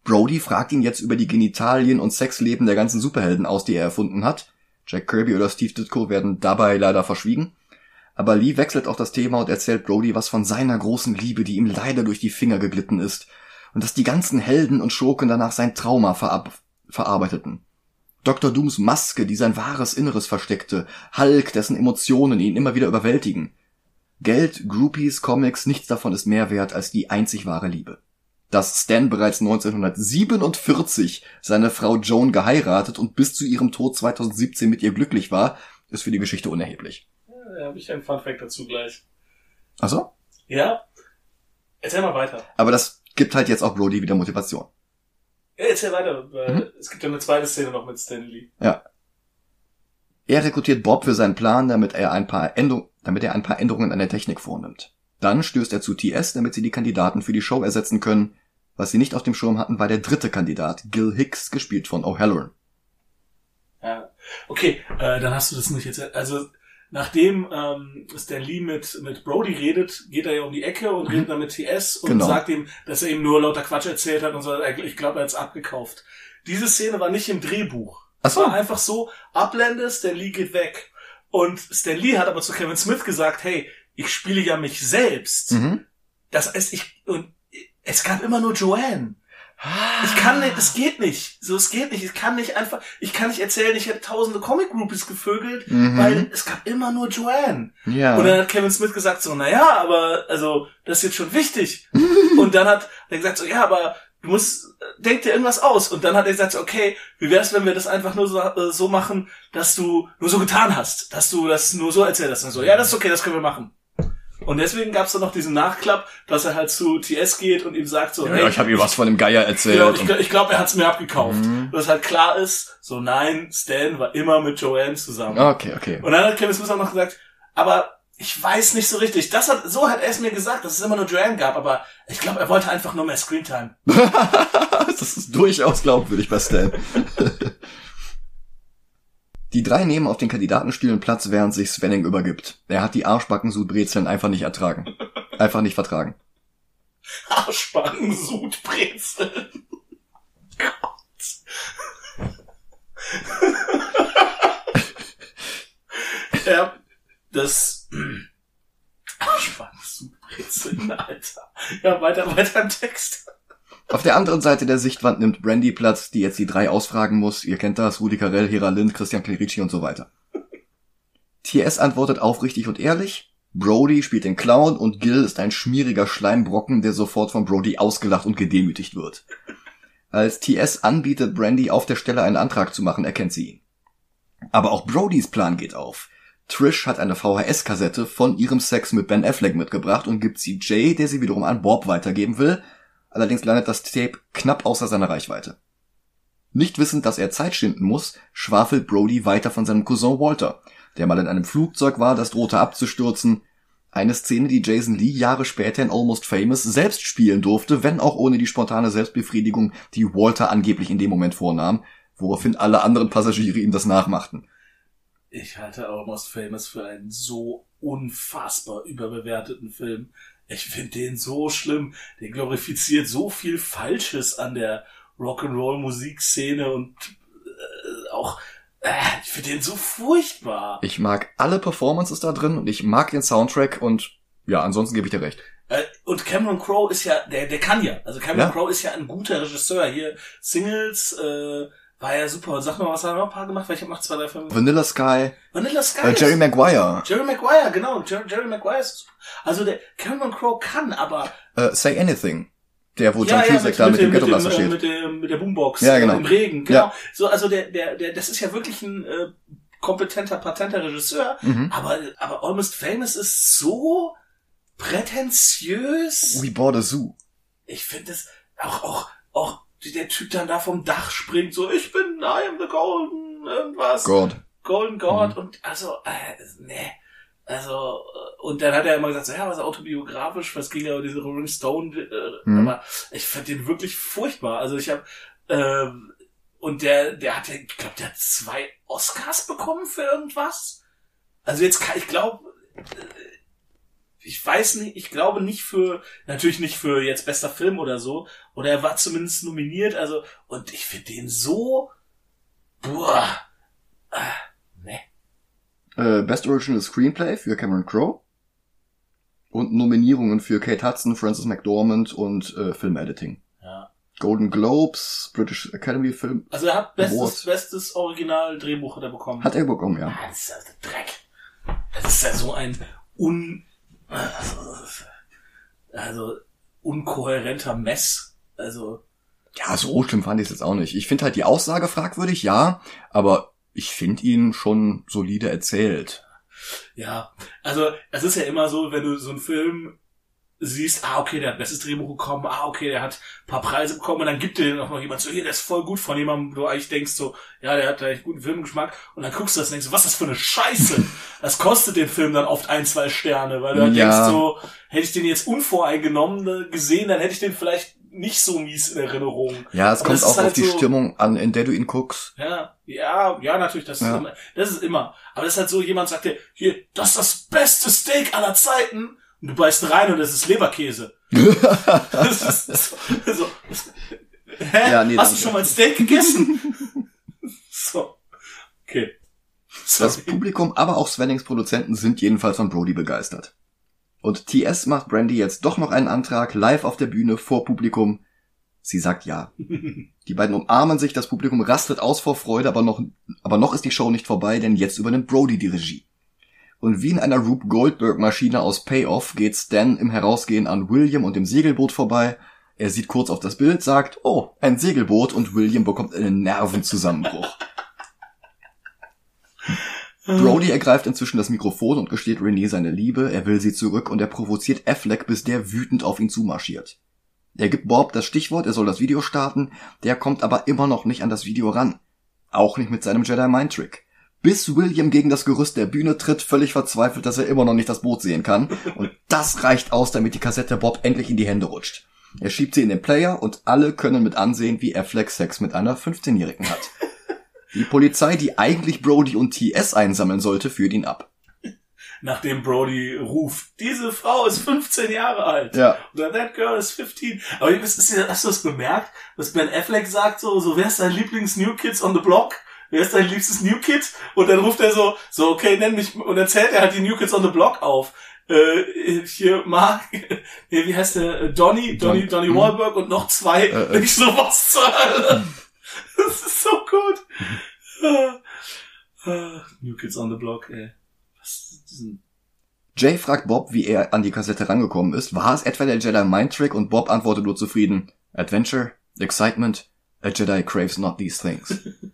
Brody fragt ihn jetzt über die Genitalien und Sexleben der ganzen Superhelden aus, die er erfunden hat. Jack Kirby oder Steve Ditko werden dabei leider verschwiegen. Aber Lee wechselt auch das Thema und erzählt Brody was von seiner großen Liebe, die ihm leider durch die Finger geglitten ist. Und dass die ganzen Helden und Schurken danach sein Trauma verab verarbeiteten. Dr. Dooms Maske, die sein wahres Inneres versteckte. Hulk, dessen Emotionen ihn immer wieder überwältigen. Geld, Groupies, Comics, nichts davon ist mehr wert als die einzig wahre Liebe. Dass Stan bereits 1947 seine Frau Joan geheiratet und bis zu ihrem Tod 2017 mit ihr glücklich war, ist für die Geschichte unerheblich. Da habe ich einen Funfact dazu gleich. Also? Ja? Erzähl mal weiter. Aber das gibt halt jetzt auch Brody wieder Motivation. Ja, erzähl weiter, weil Mhm. es gibt ja eine zweite Szene noch mit Stanley. Er rekrutiert Bob für seinen Plan, damit er ein paar Änderungen, damit er ein paar Änderungen an der Technik vornimmt. Dann stößt er zu TS, damit sie die Kandidaten für die Show ersetzen können. Was sie nicht auf dem Schirm hatten, war der dritte Kandidat, Gil Hicks, gespielt von O'Halloran. Ja. Okay, äh, dann hast du das nicht jetzt. Also nachdem ähm, Stan Lee mit, mit Brody redet, geht er ja um die Ecke und redet dann mit TS und Genau. sagt ihm, dass er ihm nur lauter Quatsch erzählt hat und so. Ich glaube, er hat's abgekauft. Diese Szene war nicht im Drehbuch. Ach so. war einfach so, Ablende, Stan Lee geht weg. Und Stan Lee hat aber zu Kevin Smith gesagt, hey, ich spiele ja mich selbst. Mhm. Das heißt, ich, und es gab immer nur Joanne. Ich kann nicht, es geht nicht. So, es geht nicht. Ich kann nicht einfach, ich kann nicht erzählen, ich hätte tausende Comic-Groupies gevögelt, Mhm. weil es gab immer nur Joanne. Ja. Und dann hat Kevin Smith gesagt so, na ja, aber, also, das ist jetzt schon wichtig. und dann hat er gesagt so, ja, aber du musst, denk dir irgendwas aus. Und dann hat er gesagt okay, wie wär's, wenn wir das einfach nur so, äh, so machen, dass du nur so getan hast, dass du das nur so erzählt hast. Und so, ja, das ist okay, das können wir machen. Und deswegen gab's dann noch diesen Nachklapp, dass er halt zu TS geht und ihm sagt so, ja, ich habe ihr was von dem Geier erzählt. Genau, ich, ich glaube, er hat's mir abgekauft. Mhm. Dass halt klar ist, so nein, Stan war immer mit Joanne zusammen. okay, okay. Und dann hat Kevin Smith auch noch gesagt, aber ich weiß nicht so richtig. Das hat, so hat er es mir gesagt, dass es immer nur Joanne gab, aber ich glaube, er wollte einfach nur mehr Screentime. das ist durchaus glaubwürdig bei Stan. Die drei nehmen auf den Kandidatenstühlen Platz, während sich Svenning übergibt. Er hat die Arschbacken-Sudbrezeln einfach nicht ertragen. Einfach nicht vertragen. Arschbacken, Sudbrezel. Gott. ja, das Arschbacken, Sudbrezeln, Alter. Ja, weiter, weiter im Text. Auf der anderen Seite der Sichtwand nimmt Brandy Platz, die jetzt die drei ausfragen muss. Ihr kennt das, Rudi Carell, Hera Lind, Christian Clerici und so weiter. TS antwortet aufrichtig und ehrlich. Brody spielt den Clown und Gil ist ein schmieriger Schleimbrocken, der sofort von Brody ausgelacht und gedemütigt wird. Als TS anbietet, Brandy auf der Stelle einen Antrag zu machen, erkennt sie ihn. Aber auch Brodys Plan geht auf. Trish hat eine VHS-Kassette von ihrem Sex mit Ben Affleck mitgebracht und gibt sie Jay, der sie wiederum an Bob weitergeben will. Allerdings landet das Tape knapp außer seiner Reichweite. Nicht wissend, dass er Zeit schinden muss, schwafelt Brody weiter von seinem Cousin Walter. der mal in einem Flugzeug war, das drohte abzustürzen. Eine Szene, die Jason Lee Jahre später in Almost Famous selbst spielen durfte, wenn auch ohne die spontane Selbstbefriedigung, die Walter angeblich in dem Moment vornahm, woraufhin alle anderen Passagiere ihm das nachmachten. Ich halte Almost Famous für einen so unfassbar überbewerteten Film. Ich finde den so schlimm. Der glorifiziert so viel Falsches an der Rock'n'Roll Musikszene und äh, auch äh, ich finde den so furchtbar. Ich mag alle Performances da drin und ich mag den Soundtrack und ja, ansonsten gebe ich dir recht. Äh, und Cameron Crowe ist ja, der, der kann ja. Also Cameron Ja. Crowe ist ja ein guter Regisseur. Hier Singles äh, war ja super. Sag mal, was hat er noch ein paar gemacht? Weil ich noch zwei, drei Filme. Vanilla Sky, Vanilla Sky. äh, Jerry Maguire, Jerry Maguire, genau. Jerry, Jerry Maguire ist super. Also der Cameron Crowe kann, aber äh, Say Anything, der wo ja, John ja, Cusack da mit dem Ghetto-Blaster mit, dem, äh, steht. mit, dem, mit der Boombox Ja, genau. äh, im Regen, genau. Ja. So, also der, der, der, das ist ja wirklich ein äh, kompetenter, patenter Regisseur, Mhm. aber, aber Almost Famous ist so prätentiös. We bought a zoo. Ich finde es auch, auch, auch, der Typ dann da vom Dach springt, so, ich bin, I am the Golden, irgendwas. God. Golden God Mhm. und also, äh, nee. Also, äh, und dann hat er immer gesagt, so, ja, was autobiografisch, was ging ja um diese Rolling Stone, äh, Mhm. aber ich fand den wirklich furchtbar. Also ich habe ähm, und der, der hat ja, ich glaube, der hat zwei Oscars bekommen für irgendwas. Also jetzt kann ich glaube, ich weiß nicht, ich glaube nicht für, natürlich nicht für jetzt bester Film oder so, oder er war zumindest nominiert, also, und ich finde den so, boah, äh, ne. Äh, Best Original Screenplay für Cameron Crowe. Und Nominierungen für Kate Hudson, Frances McDormand und äh, Filmediting. Ja. Golden Globes, British Academy Film. Also er hat bestes, Award. bestes Original-Drehbuch hat er bekommen. Hat er bekommen, ja. Ah, das ist ja der Dreck. Das ist ja so ein un, also, also unkohärenter Mess. Also, Ja, so schlimm fand ich es jetzt auch nicht. Ich finde halt die Aussage fragwürdig, ja, aber ich finde ihn schon solide erzählt. ja. Also, es ist ja immer so, wenn du so einen Film siehst, ah, okay, der hat bestes Drehbuch bekommen, ah, okay, der hat ein paar Preise bekommen und dann gibt dir auch noch jemand so, hier, der ist voll gut von jemandem, wo du eigentlich denkst so, ja, der hat eigentlich guten Filmgeschmack und dann guckst du das und denkst was ist das für eine Scheiße? Das kostet den Film dann oft ein, zwei Sterne, weil du dann Ja. denkst so, hätte ich den jetzt unvoreingenommen gesehen, dann hätte ich den vielleicht nicht so mies in Erinnerung. Ja, es Aber kommt das auch auf halt die so- Stimmung an, in der du ihn guckst. Ja, ja, ja, natürlich, das, Ja. Ist immer, das ist immer. Aber das ist halt so, jemand sagt dir, hier, das ist das beste Steak aller Zeiten. Und du beißt rein und das ist Leberkäse. das ist so, so. Hä? Ja, nee, Hast du das- schon mal ein Steak gegessen? so. Okay. Das Sorry. Publikum, aber auch Svennings Produzenten sind jedenfalls von Brody begeistert. Und TS macht Brandy jetzt doch noch einen Antrag, live auf der Bühne vor Publikum. Sie sagt ja. Die beiden umarmen sich, das Publikum rastet aus vor Freude, aber noch, aber noch ist die Show nicht vorbei, denn jetzt übernimmt Brody die Regie. Und wie in einer Rube Goldberg Maschine aus Payoff geht Stan im Herausgehen an William und dem Segelboot vorbei. Er sieht kurz auf das Bild, sagt, oh, ein Segelboot und William bekommt einen Nervenzusammenbruch. Brody ergreift inzwischen das Mikrofon und gesteht Renee seine Liebe, er will sie zurück und er provoziert Affleck, bis der wütend auf ihn zumarschiert. Er gibt Bob das Stichwort, er soll das Video starten, der kommt aber immer noch nicht an das Video ran. Auch nicht mit seinem Jedi Mind Trick. Bis William gegen das Gerüst der Bühne tritt, völlig verzweifelt, dass er immer noch nicht das Boot sehen kann. Und das reicht aus, damit die Kassette Bob endlich in die Hände rutscht. Er schiebt sie in den Player und alle können mit ansehen, wie Affleck Sex mit einer 15-Jährigen hat. Die Polizei, die eigentlich Brody und TS einsammeln sollte, führt ihn ab. Nachdem Brody ruft, diese Frau ist 15 Jahre alt. Ja. Oder that girl is 15. Aber ist, ist, hast du das bemerkt, was Ben Affleck sagt, so, so, wer ist dein Lieblings-New Kids on the Block? Wer ist dein liebstes New Kid? Und dann ruft er so, so, okay, nenn mich, und dann zählt er halt die New Kids on the Block auf. Äh, hier, Mark, wie heißt der? Äh, Donny, Donny, Don- Donny hm. Wahlberg und noch zwei. Äh, äh. Nicht so was zur Hölle. Das ist so gut. Ah, ah, New Kids on the Block, ey. Was ist diesen Jay fragt Bob, wie er an die Kassette rangekommen ist. War es etwa der Jedi Mind Trick? Und Bob antwortet nur zufrieden. Adventure? Excitement? A Jedi craves not these things.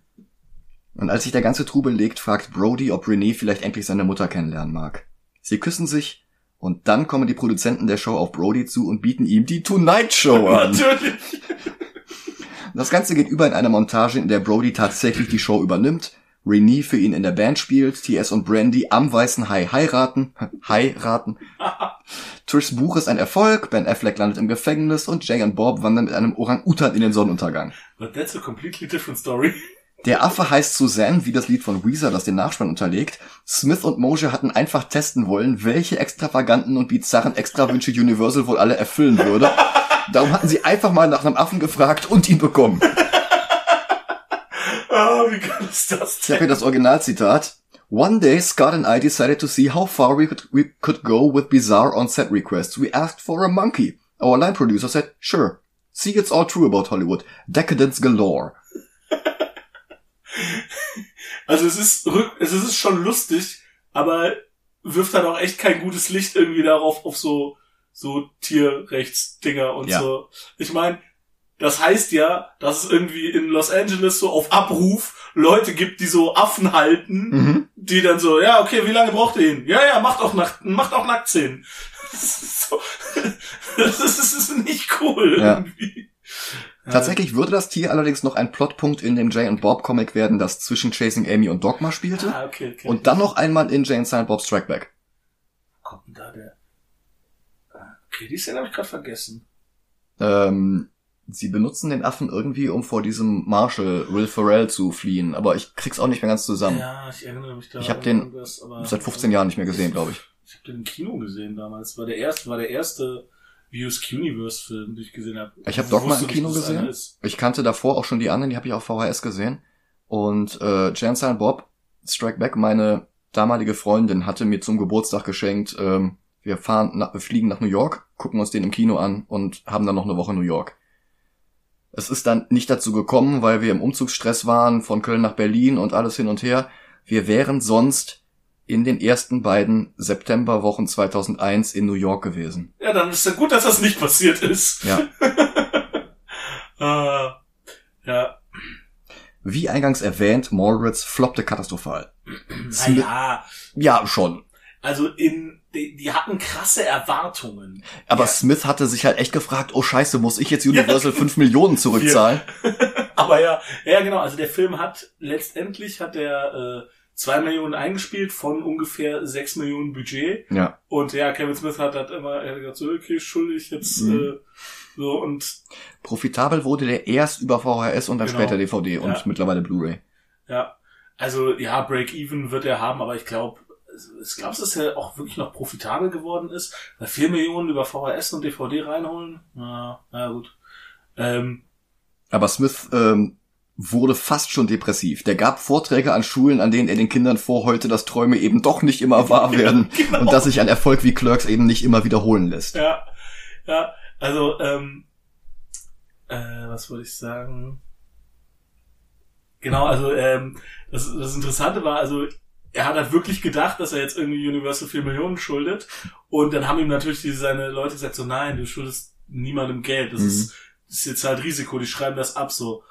Und als sich der ganze Trubel legt, fragt Brody, ob Renee vielleicht endlich seine Mutter kennenlernen mag. Sie küssen sich und dann kommen die Produzenten der Show auf Brody zu und bieten ihm die Tonight Show an. Natürlich. Das Ganze geht über in eine Montage, in der Brody tatsächlich die Show übernimmt. Renee für ihn in der Band spielt, TS und Brandy am Weißen Hai heiraten, heiraten. Trishs Buch ist ein Erfolg, Ben Affleck landet im Gefängnis und Jay und Bob wandern mit einem Orang-Utan in den Sonnenuntergang. But that's a completely different story. Der Affe heißt Suzanne, wie das Lied von Weezer, das den Nachspann unterlegt. Smith und Mosier hatten einfach testen wollen, welche extravaganten und bizarren Extrawünsche Universal wohl alle erfüllen würde. Darum hatten sie einfach mal nach einem Affen gefragt und ihn bekommen. Ah, wie geil ist das Ich habe hier das Originalzitat. One day, Scott and I decided to see how far we could, we could go with bizarre on-set requests. We asked for a monkey. Our line producer said, sure. See, it's all true about Hollywood. Decadence galore. Also es ist rück, es ist schon lustig, aber wirft dann auch echt kein gutes Licht irgendwie darauf auf so so Tierrechtsdinger und Ja. so. Ich meine, das heißt ja, dass es irgendwie in Los Angeles so auf Abruf Leute gibt, die so Affen halten, Mhm. die dann so, ja, okay, wie lange braucht ihr ihn? Ja, ja, macht auch nackt, macht auch Nacktszenen. Das ist so, das ist, das ist nicht cool Ja. irgendwie. Tatsächlich würde das Tier allerdings noch ein Plotpunkt in dem Jay und Bob Comic werden, das zwischen Chasing Amy und Dogma spielte. Ah, okay, okay. Und dann noch einmal in Jay and Silent Bob Strike Back. kommt denn da der? Okay, die Szene habe ich gerade vergessen. Ähm, sie benutzen den Affen irgendwie, um vor diesem Marshall, Will Ferrell, zu fliehen. Aber ich krieg's auch nicht mehr ganz zusammen. Ja, ich erinnere mich da. Ich hab an den Seit 15 Jahren nicht mehr gesehen, glaube ich. Ich habe den im Kino gesehen damals. War der erste, war der erste Views Universe Film, den ich gesehen habe. Ich hab Dogma im Kino gesehen. Ist. Ich kannte davor auch schon die anderen, die habe ich auf VHS gesehen. Und äh, Jay and Silent Bob Strike Back, meine damalige Freundin, hatte mir zum Geburtstag geschenkt, ähm, wir fahren, nach, wir fliegen nach New York, gucken uns den im Kino an und haben dann noch eine Woche New York. Es ist dann nicht dazu gekommen, weil wir im Umzugsstress waren, von Köln nach Berlin und alles hin und her. Wir wären sonst in den ersten beiden Septemberwochen 2001 in New York gewesen. Ja, dann ist ja gut, dass das nicht passiert ist. Ja. Ah, ja. Wie eingangs erwähnt, Mallrats floppte katastrophal. Naja, Ja, schon. Also in, die, die hatten krasse Erwartungen. Aber Ja. Smith hatte sich halt echt gefragt, oh scheiße, muss ich jetzt Universal 5 Millionen zurückzahlen? Aber ja, ja genau, also der Film hat letztendlich hat er äh, zwei Millionen eingespielt von ungefähr sechs Millionen Budget. Ja. Und ja, Kevin Smith hat halt immer, er hat gesagt, so, okay, schuldig jetzt, Mhm. äh, so und Profitabel wurde der erst über VHS und dann Genau. später DVD und Ja. mittlerweile Blu-ray. ja, also ja, Break-Even wird er haben, aber ich glaube, ich glaube, dass er auch wirklich noch profitabel geworden ist. Weil vier Millionen über VHS und DVD reinholen, na, na gut. Ähm, Aber Smith ähm, wurde fast schon depressiv. Der gab Vorträge an Schulen, an denen er den Kindern vorheulte, dass Träume eben doch nicht immer wahr werden genau. und dass sich ein Erfolg wie Clerks eben nicht immer wiederholen lässt. Ja, ja, also, ähm, äh, was wollte ich sagen? Genau, also, ähm, das, das Interessante war, also, er hat halt wirklich gedacht, dass er jetzt irgendwie Universal 4 Millionen schuldet. Und dann haben ihm natürlich diese, seine Leute gesagt, so, nein, du schuldest niemandem Geld. Das Mhm. ist, das ist jetzt halt Risiko, die schreiben das ab, so.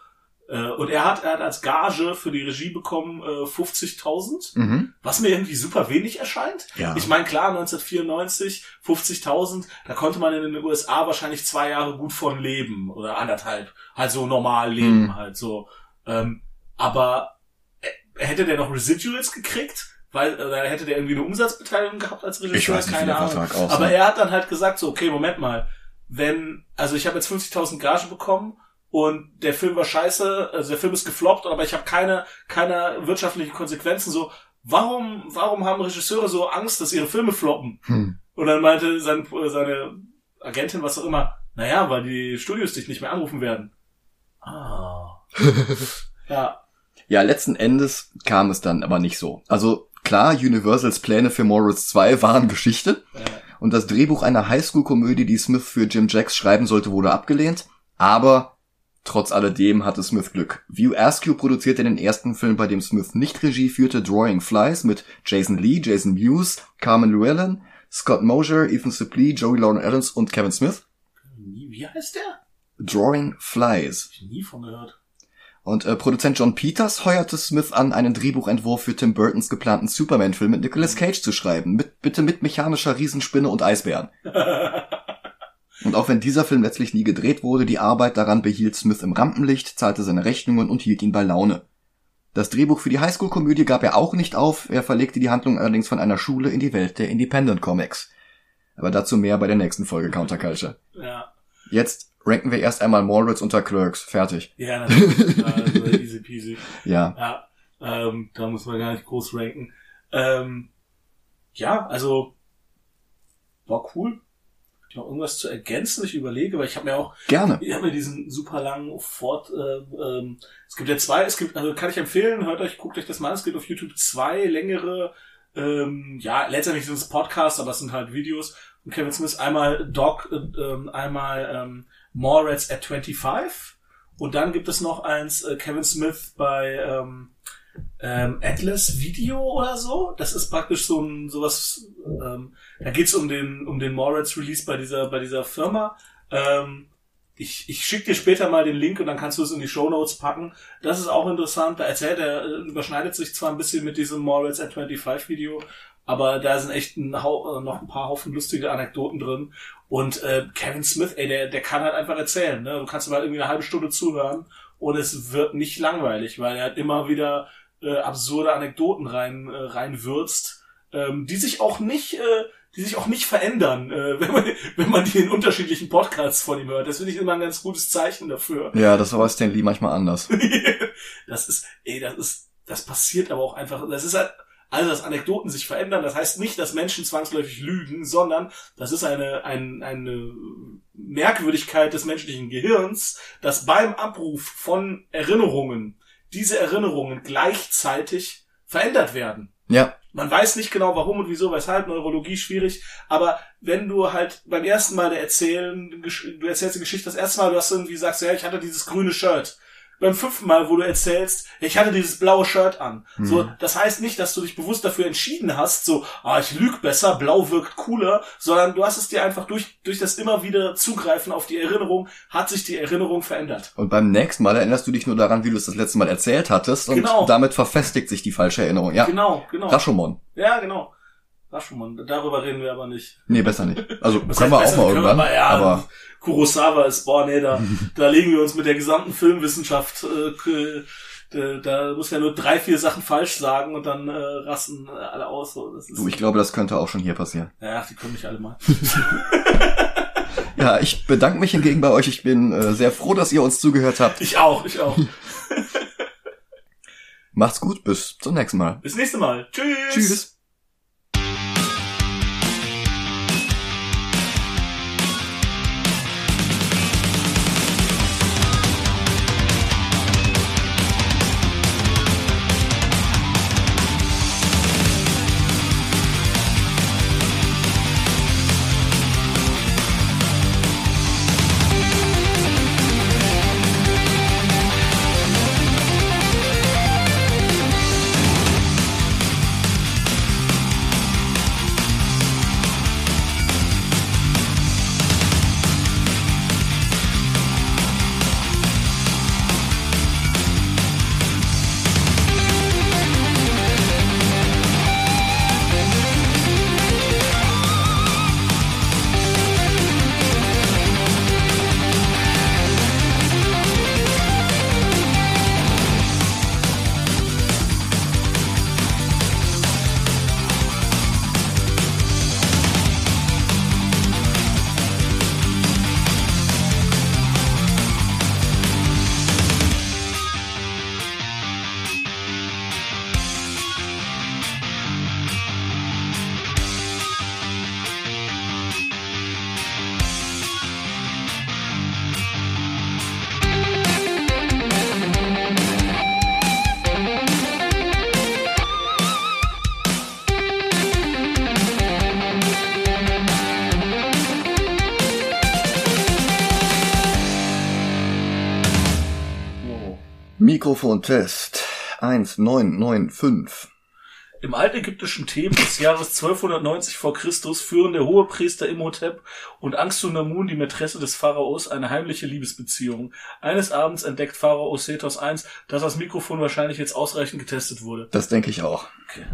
Äh, Und er hat, er hat als Gage für die Regie bekommen äh, 50.000, Mhm. was mir irgendwie super wenig erscheint. Ja. Ich meine, klar, 1994, 50.000, da konnte man in den USA wahrscheinlich zwei Jahre gut von leben oder anderthalb. Halt so normal leben, Mhm. halt so. Ähm, aber hätte der noch Residuals gekriegt? Weil, oder hätte der irgendwie eine Umsatzbeteiligung gehabt als Regisseur? Ich weiß nicht, Keine Ahnung. Aussah. Aber er hat dann halt gesagt so, okay, Moment mal. Wenn, also ich habe jetzt 50.000 Gage bekommen und der Film war scheiße, also der Film ist gefloppt, aber ich habe keine, keine wirtschaftlichen Konsequenzen so. Warum, warum haben Regisseure so Angst, dass ihre Filme floppen? Hm. Und dann meinte sein, seine Agentin, was auch immer, naja, weil die Studios dich nicht mehr anrufen werden. Ah. ja, Ja, letzten Endes kam es dann aber nicht so. Also klar, Universals Pläne für Morris 2 waren Geschichte und das Drehbuch einer Highschool-Komödie, die Smith für Jim Jacks schreiben sollte, wurde abgelehnt. Aber trotz alledem hatte Smith Glück. View Askew produzierte den ersten Film, bei dem Smith nicht Regie führte, Drawing Flies mit Jason Lee, Jason Mewes, Carmen Llewellyn, Scott Mosier, Ethan Suplee, Joey Lauren Adams und Kevin Smith. wie heißt der? Drawing Flies. Hab ich nie von gehört. Und äh, Produzent John Peters heuerte Smith an, einen Drehbuchentwurf für Tim Burtons geplanten Superman-Film mit Nicolas Cage zu schreiben. Mit, bitte mit mechanischer Riesenspinne und Eisbären. Und auch wenn dieser Film letztlich nie gedreht wurde, die Arbeit daran behielt Smith im Rampenlicht, zahlte seine Rechnungen und hielt ihn bei Laune. Das Drehbuch für die Highschool-Komödie gab er auch nicht auf, er verlegte die Handlung allerdings von einer Schule in die Welt der Independent Comics. Aber dazu mehr bei der nächsten Folge Counterculture. Ja. Jetzt ranken wir erst einmal Mallrats unter Clerks. Fertig. Ja, natürlich. also easy peasy. Ja. Ja, ähm, da muss man gar nicht groß ranken. Ähm, ja, also war cool. Ich noch irgendwas zu ergänzen, ich überlege, weil ich habe mir auch, Gerne. ich habe mir diesen super langen Fort, äh, ähm, es gibt ja zwei, es gibt, also kann ich empfehlen, hört euch, guckt euch das mal an, es gibt auf YouTube zwei längere, ähm, ja, letztendlich sind es Podcasts, aber es sind halt Videos von Kevin Smith, einmal Doc, äh, einmal ähm, Morats at 25 und dann gibt es noch eins, äh, Kevin Smith bei ähm, ähm, Atlas Video oder so. Das ist praktisch so ein sowas. Ähm, da geht's um den um den Moritz Release bei dieser bei dieser Firma. Ähm, ich ich schicke dir später mal den Link und dann kannst du es in die Show Notes packen. Das ist auch interessant. Da erzählt er äh, überschneidet sich zwar ein bisschen mit diesem Moritz at 25 Video, aber da sind echt ein äh, noch ein paar Haufen lustige Anekdoten drin. Und äh, Kevin Smith, ey, der der kann halt einfach erzählen. Ne? Du kannst mal irgendwie eine halbe Stunde zuhören und es wird nicht langweilig, weil er hat immer wieder äh, absurde Anekdoten rein äh, reinwürzt, ähm, die sich auch nicht äh, die sich auch nicht verändern, äh, wenn man wenn man die in unterschiedlichen Podcasts von ihm hört. Das finde ich immer ein ganz gutes Zeichen dafür. Ja, das war Stan Lee manchmal anders. das ist ey, das ist das passiert aber auch einfach, das ist halt also, dass Anekdoten sich verändern, das heißt nicht, dass Menschen zwangsläufig lügen, sondern das ist eine, ein, eine Merkwürdigkeit des menschlichen Gehirns, dass beim Abruf von Erinnerungen diese Erinnerungen gleichzeitig verändert werden. Ja. Man weiß nicht genau warum und wieso, weshalb, Neurologie schwierig, aber wenn du halt beim ersten Mal erzählen, du erzählst die Geschichte das erste Mal, du hast irgendwie sagst, ja, ich hatte dieses grüne Shirt. Beim fünften Mal, wo du erzählst, ich hatte dieses blaue Shirt an. Mhm. So, das heißt nicht, dass du dich bewusst dafür entschieden hast, so, ah, ich lüg besser, blau wirkt cooler, sondern du hast es dir einfach durch, durch das immer wieder Zugreifen auf die Erinnerung, hat sich die Erinnerung verändert. Und beim nächsten Mal erinnerst du dich nur daran, wie du es das letzte Mal erzählt hattest und Genau. damit verfestigt sich die falsche Erinnerung. Ja. Genau, genau. Rashomon. Ja, genau. Rashomon, darüber reden wir aber nicht. Nee, besser nicht. Also können wir heißt auch besser? mal wir irgendwann. mal, ja, aber Kurosawa ist, boah, nee, da, da legen wir uns mit der gesamten Filmwissenschaft, äh, da, da muss ja nur drei, vier Sachen falsch sagen und dann äh, rasten alle aus. So. Das ist, du, ich glaube, das könnte auch schon hier passieren. ja, die können mich alle mal. Ja, ich bedanke mich hingegen bei euch. Ich bin äh, sehr froh, dass ihr uns zugehört habt. Ich auch, ich auch. Macht's gut, bis zum nächsten Mal. Bis nächste Mal. Tschüss. Tschüss. Mikrofontest 1995. Im altägyptischen Theben des Jahres 1290 vor Christus führen der Hohepriester Imhotep und Angstunamun, die Mätresse des Pharaos, eine heimliche Liebesbeziehung. Eines Abends entdeckt Pharao Sethos I, dass das Mikrofon wahrscheinlich jetzt ausreichend getestet wurde. Das denke ich auch. Okay.